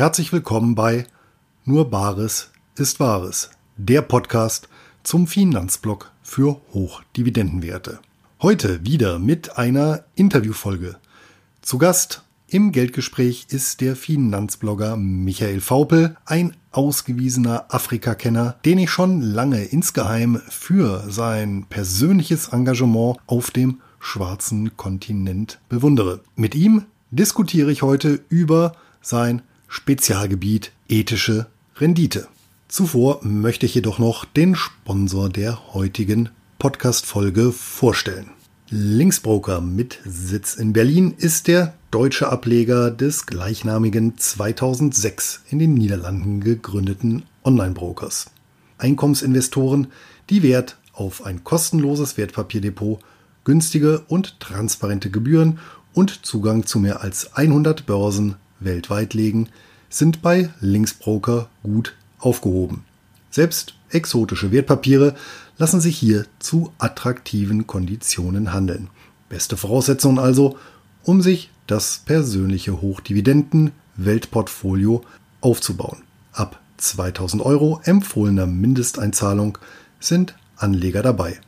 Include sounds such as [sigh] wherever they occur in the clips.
herzlich willkommen bei Nur Bares ist Wahres, der Podcast zum Finanzblock für Hochdividendenwerte. Heute wieder mit einer Interviewfolge. Zu Gast im Geldgespräch ist der Finanzblogger Michael Faupel, ein ausgewiesener Afrika-Kenner, den ich schon lange insgeheim für sein persönliches Engagement auf dem schwarzen Kontinent bewundere. Mit ihm diskutiere ich heute über sein Spezialgebiet ethische Rendite. Zuvor möchte ich jedoch noch den Sponsor der heutigen Podcast-Folge vorstellen. Linksbroker mit Sitz in Berlin ist der deutsche Ableger des gleichnamigen 2006 in den Niederlanden gegründeten Online-Brokers. Einkommensinvestoren, die Wert auf ein kostenloses Wertpapierdepot, günstige und transparente Gebühren und Zugang zu mehr als 100 Börsen weltweit legen, sind bei Linksbroker gut aufgehoben. Selbst exotische Wertpapiere lassen sich hier zu attraktiven Konditionen handeln. Beste Voraussetzungen also, um sich das persönliche Hochdividenden-Weltportfolio aufzubauen. Ab 2000 Euro empfohlener Mindesteinzahlung sind Anleger dabei.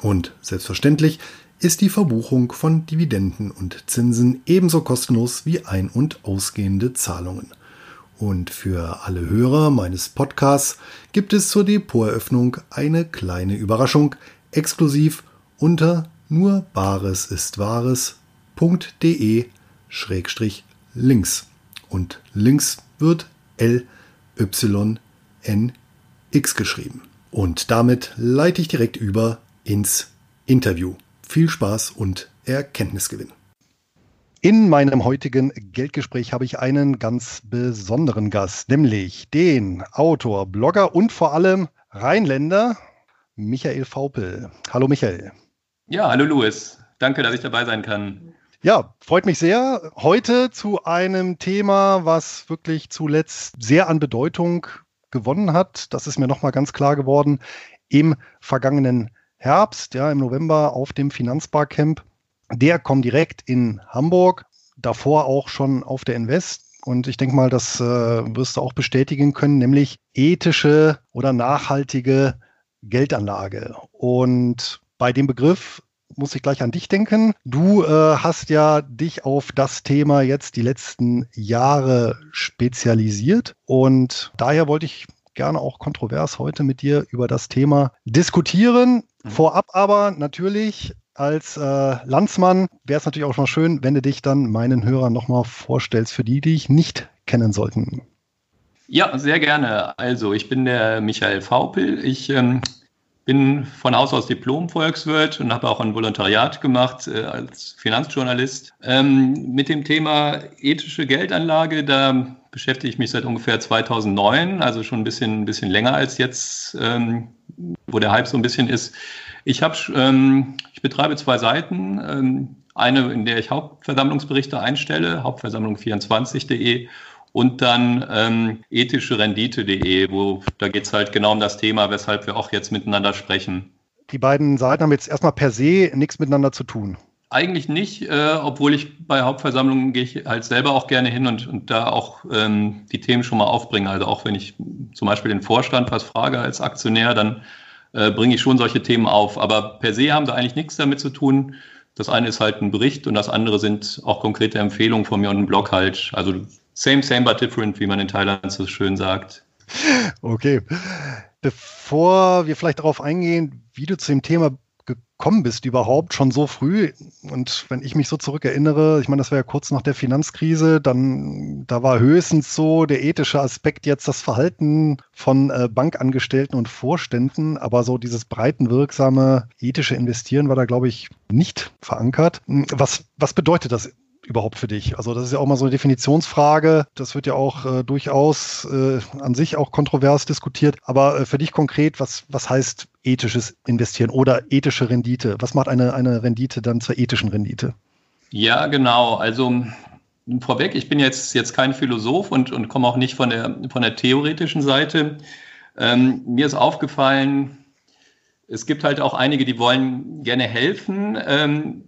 Und selbstverständlich ist die Verbuchung von Dividenden und Zinsen ebenso kostenlos wie ein- und ausgehende Zahlungen. Und für alle Hörer meines Podcasts gibt es zur Depoteröffnung eine kleine Überraschung, exklusiv unter nur bares ist wahres.de schrägstrich links. Und links wird L Y N X geschrieben. Und damit leite ich direkt über ins Interview. Viel Spaß und Erkenntnisgewinn. In meinem heutigen Geldgespräch habe ich einen ganz besonderen Gast, nämlich den Autor, Blogger und vor allem Rheinländer Michael Faupel. Hallo Michael. Ja, hallo Louis. Danke, dass ich dabei sein kann. Ja, freut mich sehr. Heute zu einem Thema, was wirklich zuletzt sehr an Bedeutung gewonnen hat. Das ist mir nochmal ganz klar geworden im vergangenen Herbst, ja, im November auf dem Finanzbarcamp der kommt direkt in Hamburg, davor auch schon auf der Invest. Und ich denke mal, das äh, wirst du auch bestätigen können, nämlich ethische oder nachhaltige Geldanlage. Und bei dem Begriff muss ich gleich an dich denken. Du äh, hast ja dich auf das Thema jetzt die letzten Jahre spezialisiert. Und daher wollte ich gerne auch kontrovers heute mit dir über das Thema diskutieren. Mhm. Vorab aber natürlich als äh, Landsmann wäre es natürlich auch mal schön, wenn du dich dann meinen Hörern nochmal vorstellst, für die, die dich nicht kennen sollten. Ja, sehr gerne. Also, ich bin der Michael Faupel. Ich ähm, bin von Haus aus Diplom-Volkswirt und habe auch ein Volontariat gemacht äh, als Finanzjournalist. Ähm, mit dem Thema ethische Geldanlage, da beschäftige ich mich seit ungefähr 2009, also schon ein bisschen, ein bisschen länger als jetzt, ähm, wo der Hype so ein bisschen ist. Ich habe, ähm, ich betreibe zwei Seiten. Ähm, eine, in der ich Hauptversammlungsberichte einstelle, hauptversammlung24.de und dann ähm, ethische Rendite.de, wo da geht es halt genau um das Thema, weshalb wir auch jetzt miteinander sprechen. Die beiden Seiten haben jetzt erstmal per se nichts miteinander zu tun. Eigentlich nicht, äh, obwohl ich bei Hauptversammlungen gehe ich halt selber auch gerne hin und, und da auch ähm, die Themen schon mal aufbringe. Also auch wenn ich zum Beispiel den Vorstand was frage als Aktionär, dann äh, bringe ich schon solche Themen auf. Aber per se haben sie eigentlich nichts damit zu tun. Das eine ist halt ein Bericht und das andere sind auch konkrete Empfehlungen von mir und ein Blog halt. Also same, same, but different, wie man in Thailand so schön sagt. Okay. Bevor wir vielleicht darauf eingehen, wie du zu dem Thema gekommen bist überhaupt schon so früh. Und wenn ich mich so zurückerinnere, ich meine, das war ja kurz nach der Finanzkrise, dann da war höchstens so der ethische Aspekt jetzt das Verhalten von äh, Bankangestellten und Vorständen, aber so dieses breitenwirksame ethische Investieren war da, glaube ich, nicht verankert. Was, was bedeutet das überhaupt für dich? Also das ist ja auch mal so eine Definitionsfrage. Das wird ja auch äh, durchaus äh, an sich auch kontrovers diskutiert. Aber äh, für dich konkret, was, was heißt ethisches Investieren oder ethische Rendite? Was macht eine, eine Rendite dann zur ethischen Rendite? Ja, genau. Also vorweg, ich bin jetzt, jetzt kein Philosoph und, und komme auch nicht von der, von der theoretischen Seite. Ähm, mir ist aufgefallen, es gibt halt auch einige, die wollen gerne helfen. Ähm,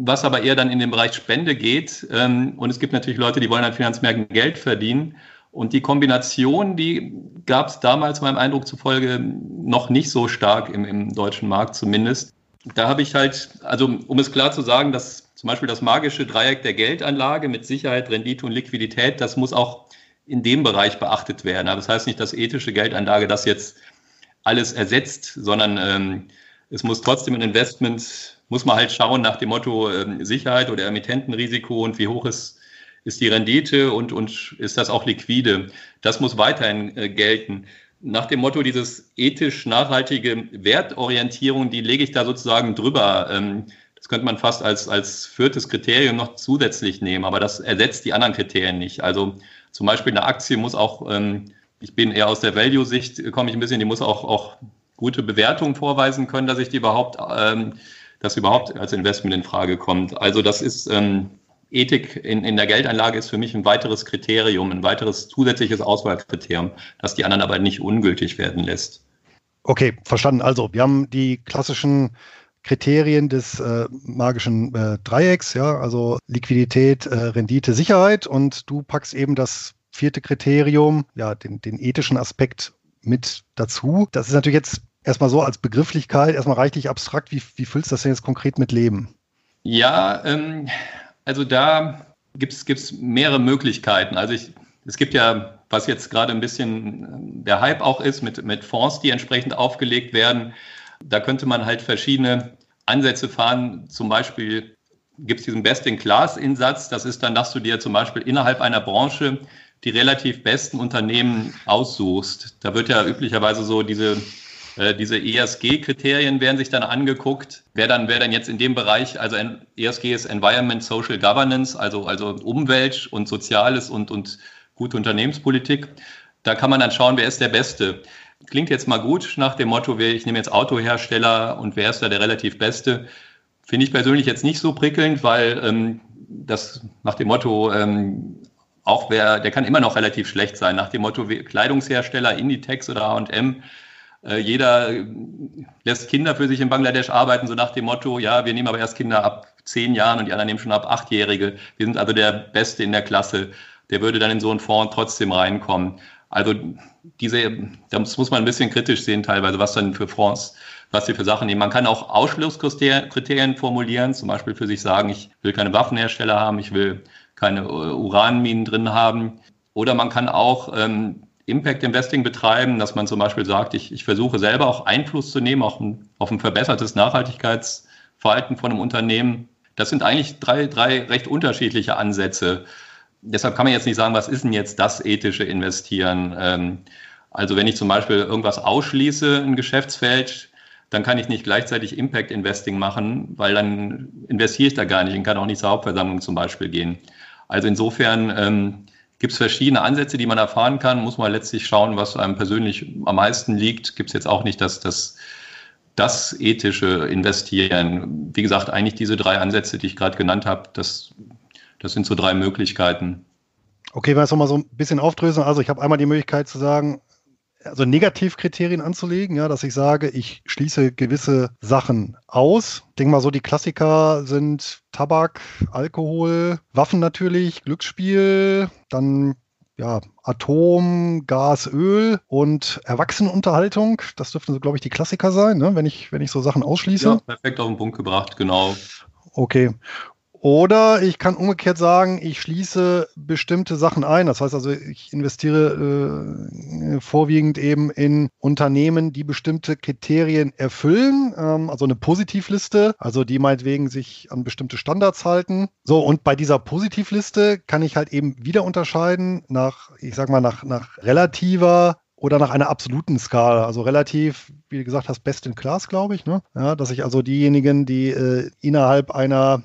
was aber eher dann in den Bereich Spende geht. Ähm, und es gibt natürlich Leute, die wollen an Finanzmärkten Geld verdienen. Und die Kombination, die gab es damals meinem Eindruck zufolge noch nicht so stark im, im deutschen Markt zumindest. Da habe ich halt, also um es klar zu sagen, dass zum Beispiel das magische Dreieck der Geldanlage mit Sicherheit, Rendite und Liquidität, das muss auch in dem Bereich beachtet werden. Aber das heißt nicht, dass ethische Geldanlage das jetzt alles ersetzt, sondern ähm, es muss trotzdem ein Investment, muss man halt schauen nach dem Motto ähm, Sicherheit oder Emittentenrisiko und wie hoch ist, ist die Rendite und, und ist das auch liquide. Das muss weiterhin äh, gelten. Nach dem Motto dieses ethisch nachhaltige Wertorientierung, die lege ich da sozusagen drüber. Ähm, das könnte man fast als, als viertes Kriterium noch zusätzlich nehmen, aber das ersetzt die anderen Kriterien nicht. Also zum Beispiel eine Aktie muss auch, ähm, ich bin eher aus der Value-Sicht, komme ich ein bisschen, die muss auch, auch gute Bewertungen vorweisen können, dass ich die überhaupt, ähm, dass überhaupt als Investment in Frage kommt. Also das ist ähm, Ethik in, in der Geldanlage ist für mich ein weiteres Kriterium, ein weiteres zusätzliches Auswahlkriterium, das die anderen aber nicht ungültig werden lässt. Okay, verstanden. Also wir haben die klassischen Kriterien des äh, magischen äh, Dreiecks, ja, also Liquidität, äh, Rendite, Sicherheit und du packst eben das vierte Kriterium, ja, den, den ethischen Aspekt mit dazu. Das ist natürlich jetzt erstmal so als Begrifflichkeit, erstmal reichlich abstrakt. Wie, wie füllst du das denn jetzt konkret mit Leben? Ja, ähm, also da gibt es mehrere Möglichkeiten. Also ich, es gibt ja, was jetzt gerade ein bisschen der Hype auch ist, mit, mit Fonds, die entsprechend aufgelegt werden. Da könnte man halt verschiedene Ansätze fahren. Zum Beispiel gibt es diesen Best-in-Class-Insatz. Das ist dann, dass du dir zum Beispiel innerhalb einer Branche die relativ besten Unternehmen aussuchst. Da wird ja üblicherweise so diese, äh, diese ESG-Kriterien werden sich dann angeguckt. Wer dann, wer dann jetzt in dem Bereich, also ESG ist Environment, Social Governance, also, also Umwelt und Soziales und, und gute Unternehmenspolitik. Da kann man dann schauen, wer ist der Beste. Klingt jetzt mal gut nach dem Motto, ich nehme jetzt Autohersteller und wer ist da der relativ Beste. Finde ich persönlich jetzt nicht so prickelnd, weil ähm, das nach dem Motto, ähm, auch wer, der kann immer noch relativ schlecht sein, nach dem Motto Kleidungshersteller, Inditex oder äh, jeder lässt Kinder für sich in Bangladesch arbeiten, so nach dem Motto, ja, wir nehmen aber erst Kinder ab zehn Jahren und die anderen nehmen schon ab achtjährige. Wir sind also der Beste in der Klasse. Der würde dann in so einen Fonds trotzdem reinkommen. Also diese, das muss man ein bisschen kritisch sehen teilweise, was dann für Fonds, was sie für Sachen nehmen. Man kann auch Ausschlusskriterien formulieren, zum Beispiel für sich sagen, ich will keine Waffenhersteller haben, ich will keine äh, Uranminen drin haben. Oder man kann auch ähm, Impact Investing betreiben, dass man zum Beispiel sagt, ich, ich versuche selber auch Einfluss zu nehmen auf ein, auf ein verbessertes Nachhaltigkeitsverhalten von einem Unternehmen. Das sind eigentlich drei, drei recht unterschiedliche Ansätze. Deshalb kann man jetzt nicht sagen, was ist denn jetzt das ethische Investieren? Ähm, also wenn ich zum Beispiel irgendwas ausschließe, ein Geschäftsfeld, dann kann ich nicht gleichzeitig Impact Investing machen, weil dann investiere ich da gar nicht und kann auch nicht zur Hauptversammlung zum Beispiel gehen. Also insofern ähm, gibt es verschiedene Ansätze, die man erfahren kann. Muss man letztlich schauen, was einem persönlich am meisten liegt. Gibt es jetzt auch nicht das, das, das ethische Investieren. Wie gesagt, eigentlich diese drei Ansätze, die ich gerade genannt habe, das, das sind so drei Möglichkeiten. Okay, wenn wir es nochmal so ein bisschen aufdröseln. Also ich habe einmal die Möglichkeit zu sagen, also Negativkriterien anzulegen, ja, dass ich sage, ich schließe gewisse Sachen aus. Ich denke mal so, die Klassiker sind Tabak, Alkohol, Waffen natürlich, Glücksspiel, dann ja, Atom, Gas, Öl und Erwachsenenunterhaltung. Das dürften so, glaube ich, die Klassiker sein, ne? wenn, ich, wenn ich so Sachen ausschließe. Ja, perfekt auf den Punkt gebracht, genau. Okay. Oder ich kann umgekehrt sagen, ich schließe bestimmte Sachen ein. Das heißt also, ich investiere äh, vorwiegend eben in Unternehmen, die bestimmte Kriterien erfüllen. Ähm, also eine Positivliste, also die meinetwegen sich an bestimmte Standards halten. So, und bei dieser Positivliste kann ich halt eben wieder unterscheiden nach, ich sag mal, nach, nach relativer oder nach einer absoluten Skala, also relativ, wie gesagt hast, best in class, glaube ich, ne? Ja, dass ich also diejenigen, die äh, innerhalb einer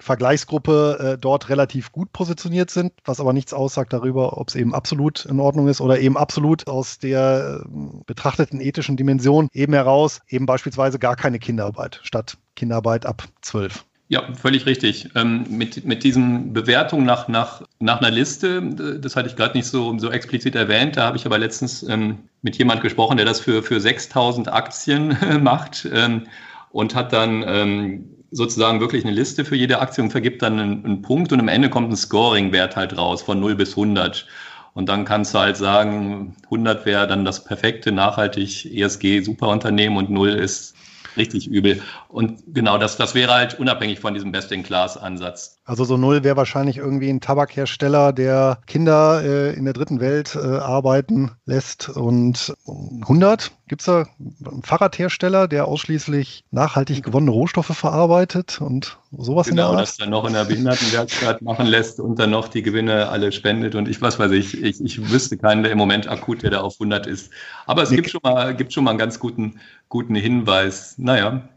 Vergleichsgruppe äh, dort relativ gut positioniert sind, was aber nichts aussagt darüber, ob es eben absolut in Ordnung ist oder eben absolut aus der äh, betrachteten ethischen Dimension eben heraus, eben beispielsweise gar keine Kinderarbeit statt Kinderarbeit ab zwölf. Ja, völlig richtig. Ähm, mit, mit diesen Bewertungen nach, nach, nach einer Liste, das hatte ich gerade nicht so, so explizit erwähnt, da habe ich aber letztens ähm, mit jemand gesprochen, der das für, für 6000 Aktien [laughs] macht ähm, und hat dann ähm, sozusagen wirklich eine Liste für jede Aktie und vergibt dann einen, einen Punkt und am Ende kommt ein Scoring-Wert halt raus von 0 bis 100. Und dann kannst du halt sagen, 100 wäre dann das perfekte, nachhaltig ESG-Superunternehmen und 0 ist richtig übel. Und genau das, das wäre halt unabhängig von diesem Best-in-Class-Ansatz. Also so null wäre wahrscheinlich irgendwie ein Tabakhersteller, der Kinder äh, in der dritten Welt äh, arbeiten lässt. Und 100 gibt es da einen Fahrradhersteller, der ausschließlich nachhaltig gewonnene Rohstoffe verarbeitet und sowas genau, in der Art? das dann noch in der Behindertenwerkstatt machen lässt und dann noch die Gewinne alle spendet. Und ich was weiß ich, ich, ich wüsste keinen, der im Moment akut, der da auf 100 ist. Aber es gibt schon, mal, gibt schon mal einen ganz guten, guten Hinweis. Naja,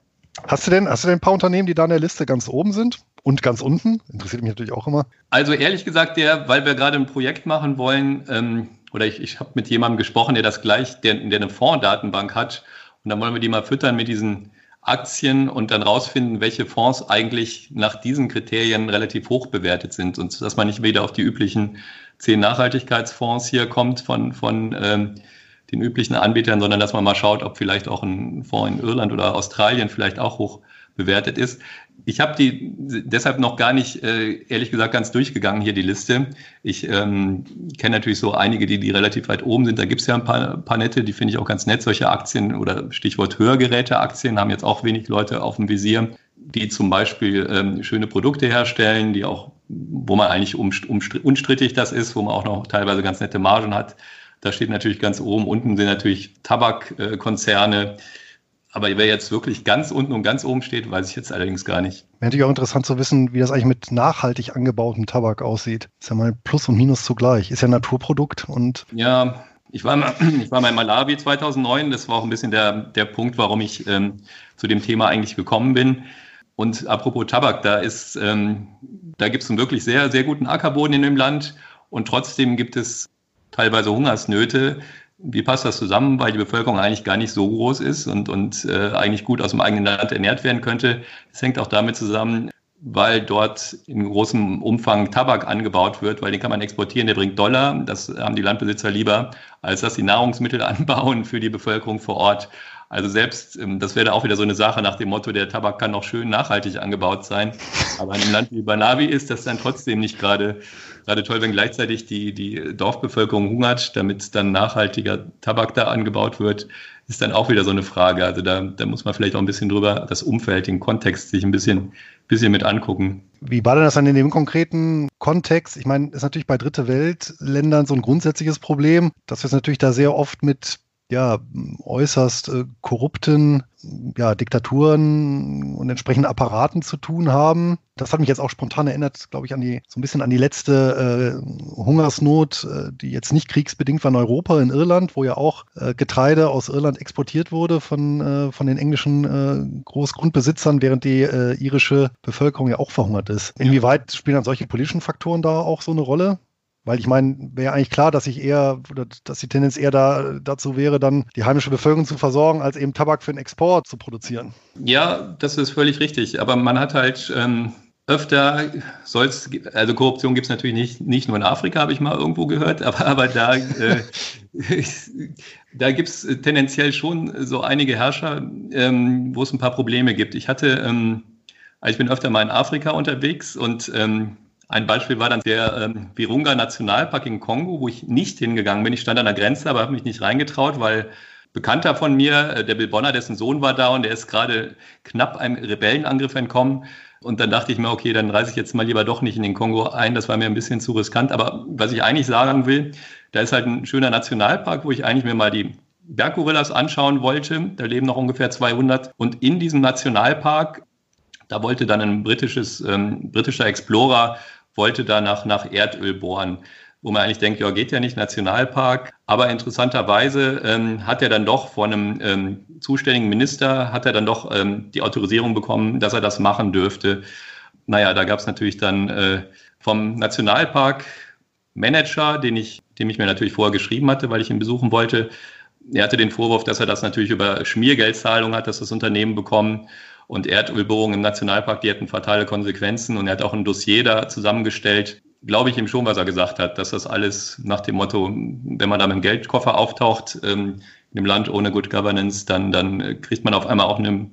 Hast du denn, hast du denn ein paar Unternehmen, die da in der Liste ganz oben sind? Und ganz unten? Interessiert mich natürlich auch immer. Also ehrlich gesagt, der, weil wir gerade ein Projekt machen wollen, ähm, oder ich, ich habe mit jemandem gesprochen, der das gleich, der, der eine Fondsdatenbank hat. Und dann wollen wir die mal füttern mit diesen Aktien und dann rausfinden, welche Fonds eigentlich nach diesen Kriterien relativ hoch bewertet sind. Und dass man nicht wieder auf die üblichen zehn Nachhaltigkeitsfonds hier kommt von, von ähm, den üblichen Anbietern, sondern dass man mal schaut, ob vielleicht auch ein Fonds in Irland oder Australien vielleicht auch hoch bewertet ist. Ich habe die deshalb noch gar nicht, äh, ehrlich gesagt, ganz durchgegangen hier die Liste. Ich ähm, kenne natürlich so einige, die, die relativ weit oben sind. Da gibt es ja ein paar, paar nette, die finde ich auch ganz nett. Solche Aktien oder Stichwort Hörgeräteaktien haben jetzt auch wenig Leute auf dem Visier, die zum Beispiel ähm, schöne Produkte herstellen, die auch, wo man eigentlich unstrittig das ist, wo man auch noch teilweise ganz nette Margen hat. Da steht natürlich ganz oben, unten sind natürlich Tabakkonzerne. Aber wer jetzt wirklich ganz unten und ganz oben steht, weiß ich jetzt allerdings gar nicht. Wäre natürlich auch interessant zu wissen, wie das eigentlich mit nachhaltig angebautem Tabak aussieht. Ist ja mal Plus und Minus zugleich. Ist ja ein Naturprodukt und. Ja, ich war, mal, [clears throat] ich war mal in Malawi 2009. Das war auch ein bisschen der, der Punkt, warum ich ähm, zu dem Thema eigentlich gekommen bin. Und apropos Tabak, da ist, ähm, da gibt es einen wirklich sehr, sehr guten Ackerboden in dem Land. Und trotzdem gibt es teilweise Hungersnöte. Wie passt das zusammen, weil die Bevölkerung eigentlich gar nicht so groß ist und, und äh, eigentlich gut aus dem eigenen Land ernährt werden könnte? Das hängt auch damit zusammen, weil dort in großem Umfang Tabak angebaut wird, weil den kann man exportieren, der bringt Dollar. Das haben die Landbesitzer lieber, als dass sie Nahrungsmittel [laughs] anbauen für die Bevölkerung vor Ort. Also selbst, ähm, das wäre auch wieder so eine Sache nach dem Motto, der Tabak kann noch schön nachhaltig angebaut sein. Aber in einem Land wie Banavi ist das dann trotzdem nicht gerade gerade toll, wenn gleichzeitig die, die Dorfbevölkerung hungert, damit dann nachhaltiger Tabak da angebaut wird, ist dann auch wieder so eine Frage. Also da, da muss man vielleicht auch ein bisschen drüber das Umfeld, den Kontext sich ein bisschen, bisschen mit angucken. Wie war denn das dann in dem konkreten Kontext? Ich meine, ist natürlich bei Dritte Weltländern so ein grundsätzliches Problem, dass wir es natürlich da sehr oft mit ja, äußerst äh, korrupten ja, Diktaturen und entsprechenden Apparaten zu tun haben. Das hat mich jetzt auch spontan erinnert, glaube ich, an die, so ein bisschen an die letzte äh, Hungersnot, äh, die jetzt nicht kriegsbedingt war in Europa, in Irland, wo ja auch äh, Getreide aus Irland exportiert wurde von, äh, von den englischen äh, Großgrundbesitzern, während die äh, irische Bevölkerung ja auch verhungert ist. Inwieweit spielen dann solche politischen Faktoren da auch so eine Rolle? Weil ich meine, wäre eigentlich klar, dass ich eher, dass die Tendenz eher da, dazu wäre, dann die heimische Bevölkerung zu versorgen, als eben Tabak für den Export zu produzieren. Ja, das ist völlig richtig. Aber man hat halt ähm, öfter, soll's, also Korruption gibt es natürlich nicht, nicht nur in Afrika, habe ich mal irgendwo gehört, aber, aber da, äh, [laughs] da gibt es tendenziell schon so einige Herrscher, ähm, wo es ein paar Probleme gibt. Ich hatte, ähm, also ich bin öfter mal in Afrika unterwegs und ähm, ein Beispiel war dann der ähm, Virunga Nationalpark in Kongo, wo ich nicht hingegangen bin. Ich stand an der Grenze, aber habe mich nicht reingetraut, weil Bekannter von mir, äh, der Bill Bonner, dessen Sohn war da und der ist gerade knapp einem Rebellenangriff entkommen. Und dann dachte ich mir, okay, dann reise ich jetzt mal lieber doch nicht in den Kongo ein. Das war mir ein bisschen zu riskant. Aber was ich eigentlich sagen will, da ist halt ein schöner Nationalpark, wo ich eigentlich mir mal die Berggorillas anschauen wollte. Da leben noch ungefähr 200. Und in diesem Nationalpark, da wollte dann ein britisches, ähm, britischer Explorer wollte da nach, Erdöl bohren wo man eigentlich denkt, ja, geht ja nicht, Nationalpark. Aber interessanterweise ähm, hat er dann doch von einem ähm, zuständigen Minister, hat er dann doch ähm, die Autorisierung bekommen, dass er das machen dürfte. Naja, da gab es natürlich dann äh, vom Nationalpark Manager, den ich, dem ich mir natürlich vorher geschrieben hatte, weil ich ihn besuchen wollte. Er hatte den Vorwurf, dass er das natürlich über Schmiergeldzahlung hat, dass das Unternehmen bekommen. Und Erdölbohrungen im Nationalpark, die hätten fatale Konsequenzen. Und er hat auch ein Dossier da zusammengestellt. Glaube ich ihm schon, was er gesagt hat, dass das alles nach dem Motto, wenn man da mit dem Geldkoffer auftaucht, ähm, in einem Land ohne Good Governance, dann, dann kriegt man auf einmal auch eine,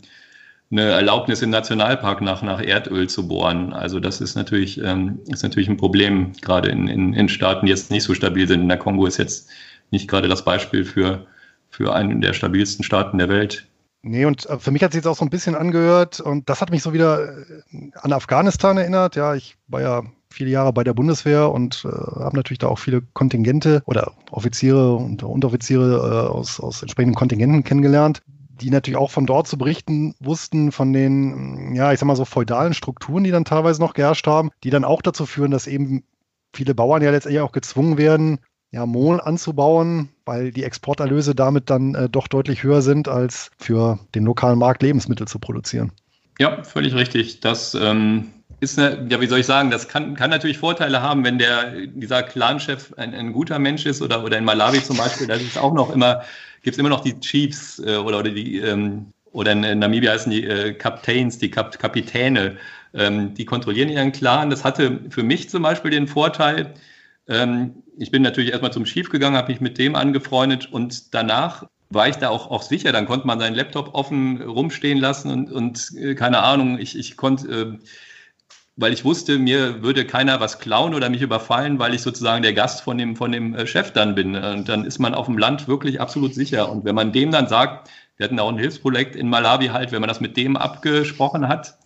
eine Erlaubnis im Nationalpark nach, nach Erdöl zu bohren. Also das ist natürlich, ähm, ist natürlich ein Problem, gerade in, in, in Staaten, die jetzt nicht so stabil sind. In der Kongo ist jetzt nicht gerade das Beispiel für, für einen der stabilsten Staaten der Welt. Nee, und äh, für mich hat sich jetzt auch so ein bisschen angehört und das hat mich so wieder äh, an Afghanistan erinnert. Ja, ich war ja viele Jahre bei der Bundeswehr und äh, habe natürlich da auch viele Kontingente oder Offiziere und Unteroffiziere äh, aus, aus entsprechenden Kontingenten kennengelernt, die natürlich auch von dort zu berichten wussten, von den, ja, ich sag mal so feudalen Strukturen, die dann teilweise noch geherrscht haben, die dann auch dazu führen, dass eben viele Bauern ja letztendlich auch gezwungen werden, ja, Mohn anzubauen, weil die Exporterlöse damit dann äh, doch deutlich höher sind, als für den lokalen Markt Lebensmittel zu produzieren. Ja, völlig richtig. Das ähm, ist eine, ja, wie soll ich sagen, das kann, kann natürlich Vorteile haben, wenn der, dieser Clanchef ein, ein guter Mensch ist oder, oder in Malawi zum Beispiel, da ist auch noch immer, gibt es immer noch die Chiefs äh, oder, oder die, ähm, oder in Namibia heißen die äh, Captains, die Kap Kapitäne, ähm, die kontrollieren ihren Clan. Das hatte für mich zum Beispiel den Vorteil, ähm, ich bin natürlich erstmal zum Chief gegangen, habe mich mit dem angefreundet und danach war ich da auch, auch sicher. Dann konnte man seinen Laptop offen rumstehen lassen und, und äh, keine Ahnung, ich, ich konnte, äh, weil ich wusste, mir würde keiner was klauen oder mich überfallen, weil ich sozusagen der Gast von dem, von dem äh, Chef dann bin. Und dann ist man auf dem Land wirklich absolut sicher. Und wenn man dem dann sagt, wir hatten auch ein Hilfsprojekt in Malawi halt, wenn man das mit dem abgesprochen hat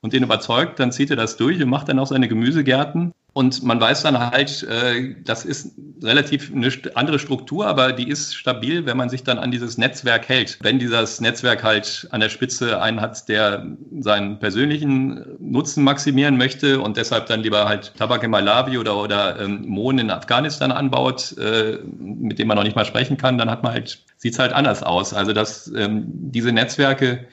und den überzeugt, dann zieht er das durch und macht dann auch seine Gemüsegärten. Und man weiß dann halt, äh, das ist relativ eine andere Struktur, aber die ist stabil, wenn man sich dann an dieses Netzwerk hält. Wenn dieses Netzwerk halt an der Spitze einen hat, der seinen persönlichen Nutzen maximieren möchte und deshalb dann lieber halt Tabak in Malawi oder, oder ähm, Mohn in Afghanistan anbaut, äh, mit dem man noch nicht mal sprechen kann, dann hat man halt, sieht's halt anders aus. Also dass ähm, diese Netzwerke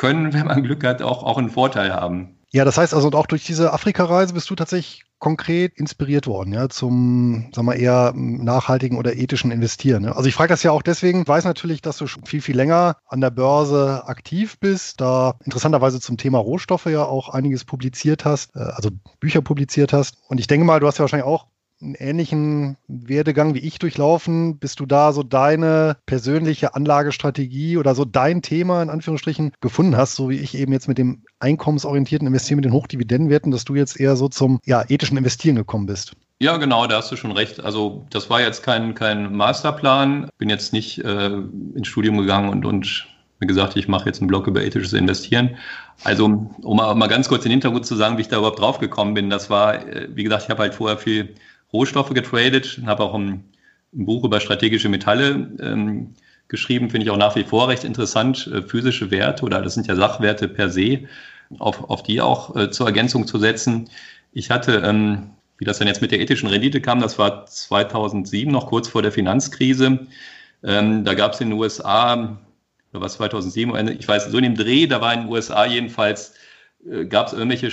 können, wenn man Glück hat, auch, auch einen Vorteil haben. Ja, das heißt also auch durch diese Afrika-Reise bist du tatsächlich konkret inspiriert worden, ja, zum, sagen wir eher nachhaltigen oder ethischen Investieren. Ne? Also ich frage das ja auch deswegen, ich weiß natürlich, dass du schon viel, viel länger an der Börse aktiv bist, da interessanterweise zum Thema Rohstoffe ja auch einiges publiziert hast, äh, also Bücher publiziert hast. Und ich denke mal, du hast ja wahrscheinlich auch einen ähnlichen Werdegang wie ich durchlaufen. Bist du da so deine persönliche Anlagestrategie oder so dein Thema in Anführungsstrichen gefunden hast, so wie ich eben jetzt mit dem einkommensorientierten Investieren mit den Hochdividendenwerten, dass du jetzt eher so zum ja, ethischen Investieren gekommen bist? Ja, genau, da hast du schon recht. Also das war jetzt kein, kein Masterplan. Bin jetzt nicht äh, ins Studium gegangen und, und mir gesagt, ich mache jetzt einen Blog über ethisches Investieren. Also, um mal, mal ganz kurz den Hintergrund zu sagen, wie ich da überhaupt drauf gekommen bin, das war, äh, wie gesagt, ich habe halt vorher viel Rohstoffe getradet, habe auch ein, ein, Buch über strategische Metalle ähm, geschrieben, finde ich auch nach wie vor recht interessant, äh, physische Werte oder das sind ja Sachwerte per se, auf, auf die auch äh, zur Ergänzung zu setzen. Ich hatte, ähm, wie das dann jetzt mit der ethischen Rendite kam, das war 2007, noch kurz vor der Finanzkrise. Ähm, da gab es in den USA, oder was 2007, ich weiß, so in dem Dreh, da war in den USA jedenfalls, äh, gab es irgendwelche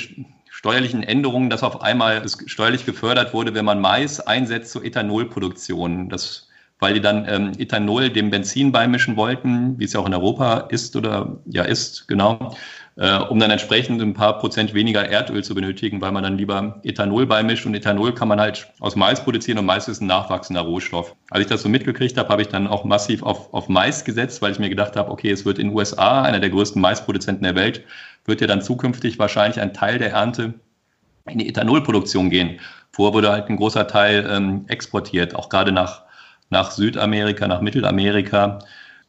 steuerlichen Änderungen, dass auf einmal es steuerlich gefördert wurde, wenn man Mais einsetzt zur Ethanolproduktion. Das, weil die dann ähm, Ethanol dem Benzin beimischen wollten, wie es ja auch in Europa ist oder ja ist, genau, äh, um dann entsprechend ein paar Prozent weniger Erdöl zu benötigen, weil man dann lieber Ethanol beimischt und Ethanol kann man halt aus Mais produzieren und Mais ist ein nachwachsender Rohstoff. Als ich das so mitgekriegt habe, habe ich dann auch massiv auf, auf Mais gesetzt, weil ich mir gedacht habe, okay, es wird in den USA, einer der größten Maisproduzenten der Welt, wird ja dann zukünftig wahrscheinlich ein Teil der Ernte in die Ethanolproduktion gehen. Vorher wurde halt ein großer Teil ähm, exportiert, auch gerade nach, nach Südamerika, nach Mittelamerika.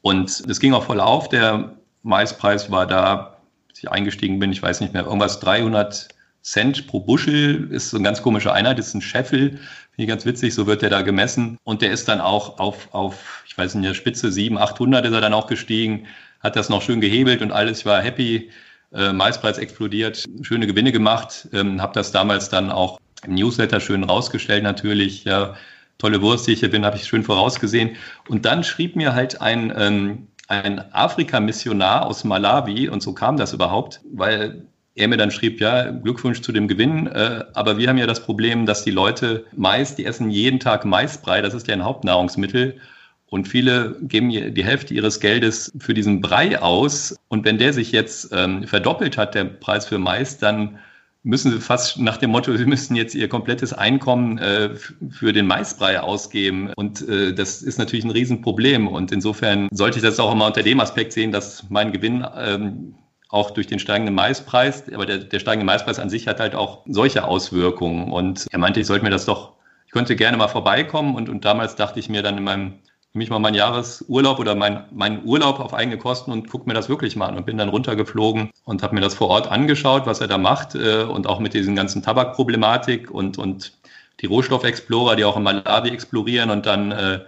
Und es ging auch voll auf. Der Maispreis war da, als ich eingestiegen bin, ich weiß nicht mehr, irgendwas 300 Cent pro Buschel ist so eine ganz komische Einheit, ist ein Scheffel, finde ich ganz witzig, so wird der da gemessen. Und der ist dann auch auf, auf ich weiß nicht, der Spitze 700, 800 ist er dann auch gestiegen, hat das noch schön gehebelt und alles, ich war happy äh, Maispreis explodiert, schöne Gewinne gemacht, ähm, habe das damals dann auch im Newsletter schön rausgestellt natürlich, ja, tolle Wurst, die ich hier bin, habe ich schön vorausgesehen. Und dann schrieb mir halt ein, ähm, ein Afrika-Missionar aus Malawi, und so kam das überhaupt, weil er mir dann schrieb, ja, Glückwunsch zu dem Gewinn, äh, aber wir haben ja das Problem, dass die Leute Mais, die essen jeden Tag Maisbrei, das ist ja ein Hauptnahrungsmittel, und viele geben die Hälfte ihres Geldes für diesen Brei aus. Und wenn der sich jetzt ähm, verdoppelt hat, der Preis für Mais, dann müssen sie fast nach dem Motto, [laughs] sie müssen jetzt ihr komplettes Einkommen äh, für den Maisbrei ausgeben. Und äh, das ist natürlich ein Riesenproblem. Und insofern sollte ich das auch immer unter dem Aspekt sehen, dass mein Gewinn ähm, auch durch den steigenden Maispreis. Aber der, der steigende Maispreis an sich hat halt auch solche Auswirkungen. Und er meinte, ich sollte mir das doch, ich könnte gerne mal vorbeikommen. Und, und damals dachte ich mir dann in meinem, nehme ich mal meinen Jahresurlaub oder mein, meinen Urlaub auf eigene Kosten und gucke mir das wirklich mal an und bin dann runtergeflogen und habe mir das vor Ort angeschaut, was er da macht äh, und auch mit diesen ganzen Tabakproblematik und, und die Rohstoffexplorer, die auch in Malawi explorieren und dann äh,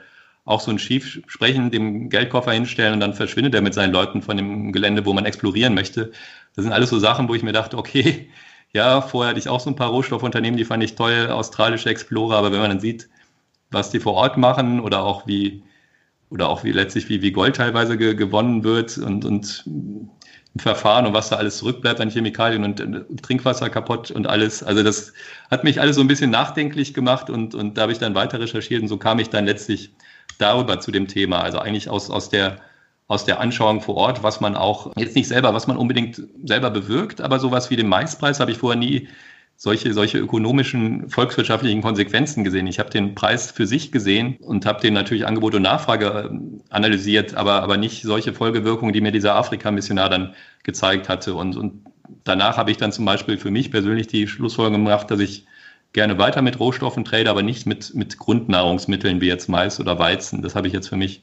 auch so ein Schief sprechen, dem Geldkoffer hinstellen und dann verschwindet er mit seinen Leuten von dem Gelände, wo man explorieren möchte. Das sind alles so Sachen, wo ich mir dachte, okay, [laughs] ja, vorher hatte ich auch so ein paar Rohstoffunternehmen, die fand ich toll, australische Explorer, aber wenn man dann sieht, was die vor Ort machen oder auch wie, oder auch wie letztlich wie, wie Gold teilweise ge gewonnen wird und, und Verfahren und was da alles zurückbleibt an Chemikalien und, und, Trinkwasser kaputt und alles. Also das hat mich alles so ein bisschen nachdenklich gemacht und, und da habe ich dann weiter recherchiert und so kam ich dann letztlich darüber zu dem Thema. Also eigentlich aus, aus der aus der Anschauung vor Ort, was man auch, jetzt nicht selber, was man unbedingt selber bewirkt, aber sowas wie den Maispreis habe ich vorher nie solche, solche ökonomischen, volkswirtschaftlichen Konsequenzen gesehen. Ich habe den Preis für sich gesehen und habe den natürlich Angebot und Nachfrage äh, analysiert, aber, aber nicht solche Folgewirkungen, die mir dieser Afrika-Missionar dann gezeigt hatte. Und, und danach habe ich dann zum Beispiel für mich persönlich die Schlussfolgerung gemacht, dass ich gerne weiter mit Rohstoffen trade, aber nicht mit, mit Grundnahrungsmitteln wie jetzt Mais oder Weizen. Das habe ich jetzt für mich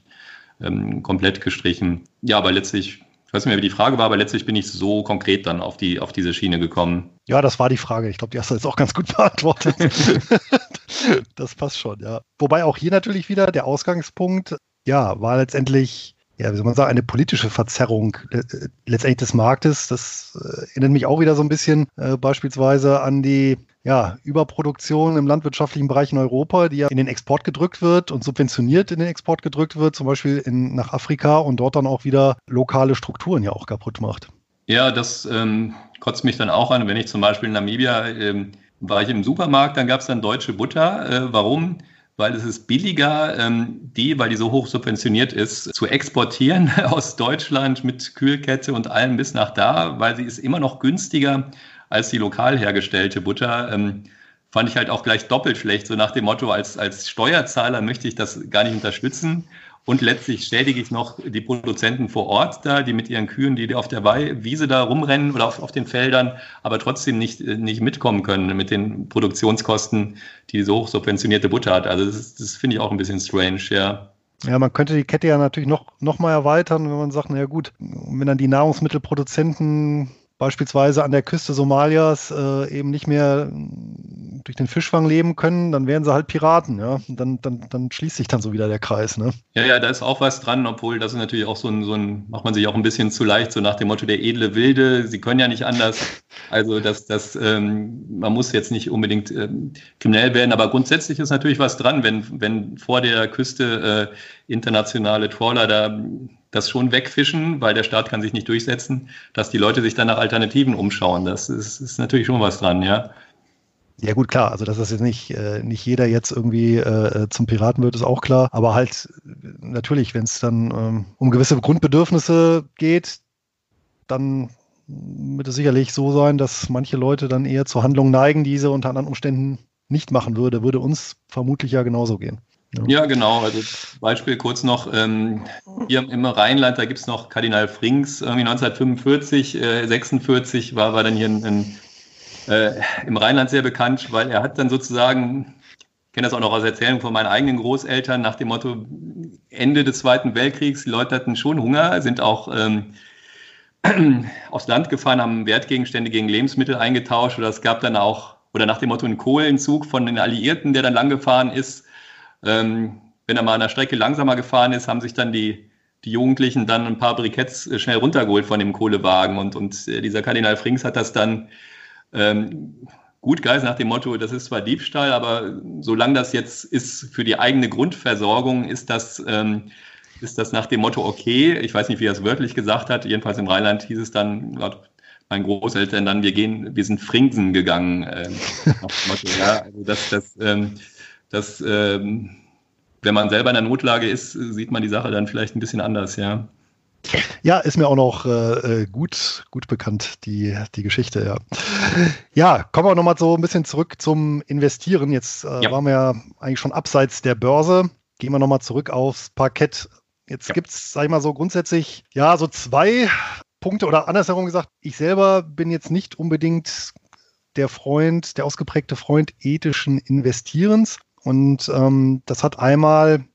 ähm, komplett gestrichen. Ja, aber letztlich, ich weiß nicht mehr, wie die Frage war, aber letztlich bin ich so konkret dann auf, die, auf diese Schiene gekommen. Ja, das war die Frage. Ich glaube, die hast du jetzt auch ganz gut [laughs] beantwortet. [laughs] das passt schon, ja. Wobei auch hier natürlich wieder der Ausgangspunkt, ja, war letztendlich ja, wie soll man sagen, eine politische Verzerrung äh, letztendlich des Marktes. Das äh, erinnert mich auch wieder so ein bisschen äh, beispielsweise an die ja, Überproduktion im landwirtschaftlichen Bereich in Europa, die ja in den Export gedrückt wird und subventioniert in den Export gedrückt wird, zum Beispiel in, nach Afrika und dort dann auch wieder lokale Strukturen ja auch kaputt macht. Ja, das ähm, kotzt mich dann auch an, wenn ich zum Beispiel in Namibia ähm, war ich im Supermarkt, dann gab es dann deutsche Butter. Äh, warum? Weil es ist billiger, ähm, die, weil die so hoch subventioniert ist, zu exportieren [laughs] aus Deutschland mit Kühlkette und allem bis nach da, weil sie ist immer noch günstiger als die lokal hergestellte Butter. Ähm, fand ich halt auch gleich doppelt schlecht, so nach dem Motto, als, als Steuerzahler möchte ich das gar nicht unterstützen. Und letztlich schädige ich noch die Produzenten vor Ort da, die mit ihren Kühen, die auf der Wiese da rumrennen oder auf, auf den Feldern, aber trotzdem nicht, nicht mitkommen können mit den Produktionskosten, die so hoch subventionierte Butter hat. Also das, das finde ich auch ein bisschen strange, ja. Ja, man könnte die Kette ja natürlich noch, noch mal erweitern, wenn man sagt, na ja gut, wenn dann die Nahrungsmittelproduzenten beispielsweise an der Küste Somalias äh, eben nicht mehr mm, durch den Fischfang leben können, dann wären sie halt Piraten, ja. Und dann, dann, dann schließt sich dann so wieder der Kreis, ne? Ja, ja, da ist auch was dran, obwohl das ist natürlich auch so ein, so ein, macht man sich auch ein bisschen zu leicht, so nach dem Motto der edle Wilde, sie können ja nicht anders. [laughs] Also das, das, ähm, man muss jetzt nicht unbedingt ähm, kriminell werden, aber grundsätzlich ist natürlich was dran, wenn, wenn vor der Küste äh, internationale Trawler da das schon wegfischen, weil der Staat kann sich nicht durchsetzen, dass die Leute sich dann nach Alternativen umschauen. Das ist, ist natürlich schon was dran, ja. Ja gut, klar, also dass das jetzt nicht, äh, nicht jeder jetzt irgendwie äh, zum Piraten wird, ist auch klar. Aber halt natürlich, wenn es dann ähm, um gewisse Grundbedürfnisse geht, dann wird es sicherlich so sein, dass manche Leute dann eher zu Handlungen neigen, die sie unter anderen Umständen nicht machen würde. Würde uns vermutlich ja genauso gehen. Ja. genau. Also Beispiel kurz noch, ähm, hier im Rheinland, da gibt es noch Kardinal Frings, irgendwie 1945, äh, 46 war, war dann hier ein, ein, äh, im Rheinland sehr bekannt, weil er hat dann sozusagen, ich kenne das auch noch aus Erzählungen von meinen eigenen Großeltern, nach dem Motto Ende des Zweiten Weltkriegs, die Leute hatten schon Hunger, sind auch ähm, [clears throat] aufs Land gefahren, haben Wertgegenstände gegen Lebensmittel eingetauscht oder es gab dann auch, oder nach dem Motto ein Kohlenzug von den Alliierten, der dann lang gefahren ist, ähm, wenn er mal an der Strecke langsamer gefahren ist, haben sich dann die, die Jugendlichen dann ein paar Briketts äh, schnell runtergeholt von dem Kohlewagen. Und, und äh, dieser Kardinal Frings hat das dann ähm, gut geheißen nach dem Motto, das ist zwar Diebstahl, aber solange das jetzt ist für die eigene Grundversorgung, ist das, ähm, ist das nach dem Motto okay. Ich weiß nicht, wie er es wörtlich gesagt hat. Jedenfalls im Rheinland hieß es dann, laut meinen Großeltern dann, wir gehen, wir sind Fringsen gegangen. Ähm, nach dem Motto, ja, also das, das, ähm, dass ähm, wenn man selber in der Notlage ist, sieht man die Sache dann vielleicht ein bisschen anders, ja. Ja, ist mir auch noch äh, äh, gut, gut bekannt, die, die Geschichte, ja. Ja, kommen wir nochmal so ein bisschen zurück zum Investieren. Jetzt äh, ja. waren wir ja eigentlich schon abseits der Börse. Gehen wir nochmal zurück aufs Parkett. Jetzt ja. gibt es, sag ich mal so grundsätzlich, ja, so zwei Punkte oder andersherum gesagt, ich selber bin jetzt nicht unbedingt der Freund, der ausgeprägte Freund ethischen Investierens. Und ähm, das hat einmal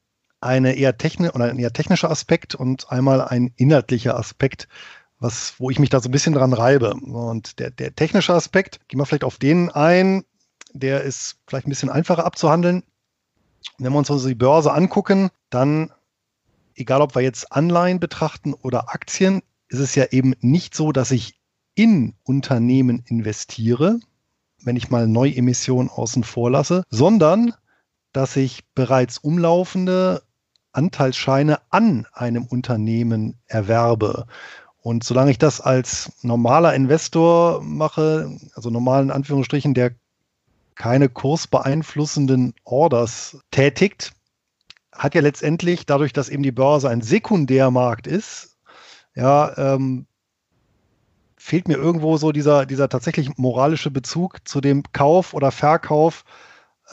eine eher techni oder ein eher technischer Aspekt und einmal ein inhaltlicher Aspekt, was, wo ich mich da so ein bisschen dran reibe. Und der, der technische Aspekt, gehen wir vielleicht auf den ein, der ist vielleicht ein bisschen einfacher abzuhandeln. Wenn wir uns also die Börse angucken, dann, egal ob wir jetzt Anleihen betrachten oder Aktien, ist es ja eben nicht so, dass ich in Unternehmen investiere, wenn ich mal Neuemissionen außen vor lasse, sondern dass ich bereits umlaufende Anteilsscheine an einem Unternehmen erwerbe. Und solange ich das als normaler Investor mache, also normalen Anführungsstrichen, der keine kursbeeinflussenden Orders tätigt, hat ja letztendlich dadurch, dass eben die Börse ein Sekundärmarkt ist, ja, ähm, fehlt mir irgendwo so dieser, dieser tatsächlich moralische Bezug zu dem Kauf oder Verkauf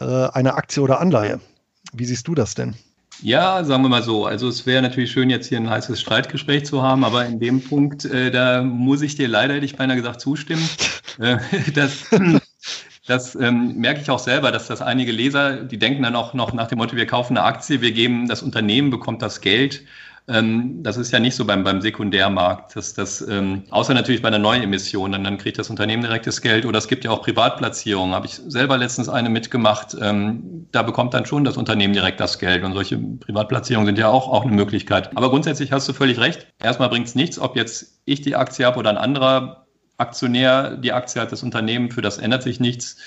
einer Aktie oder Anleihe. Wie siehst du das denn? Ja, sagen wir mal so. Also es wäre natürlich schön, jetzt hier ein heißes Streitgespräch zu haben, aber in dem Punkt, äh, da muss ich dir leider, hätte ich beinahe gesagt, zustimmen. [laughs] äh, das das ähm, merke ich auch selber, dass das einige Leser, die denken dann auch noch nach dem Motto, wir kaufen eine Aktie, wir geben, das Unternehmen bekommt das Geld. Ähm, das ist ja nicht so beim, beim Sekundärmarkt. dass das, ähm, außer natürlich bei einer neuen Emission, dann, dann kriegt das Unternehmen direktes Geld. Oder es gibt ja auch Privatplatzierungen. Habe ich selber letztens eine mitgemacht. Ähm, da bekommt dann schon das Unternehmen direkt das Geld. Und solche Privatplatzierungen sind ja auch, auch eine Möglichkeit. Aber grundsätzlich hast du völlig recht. Erstmal bringt es nichts, ob jetzt ich die Aktie habe oder ein anderer Aktionär die Aktie hat, das Unternehmen, für das ändert sich nichts.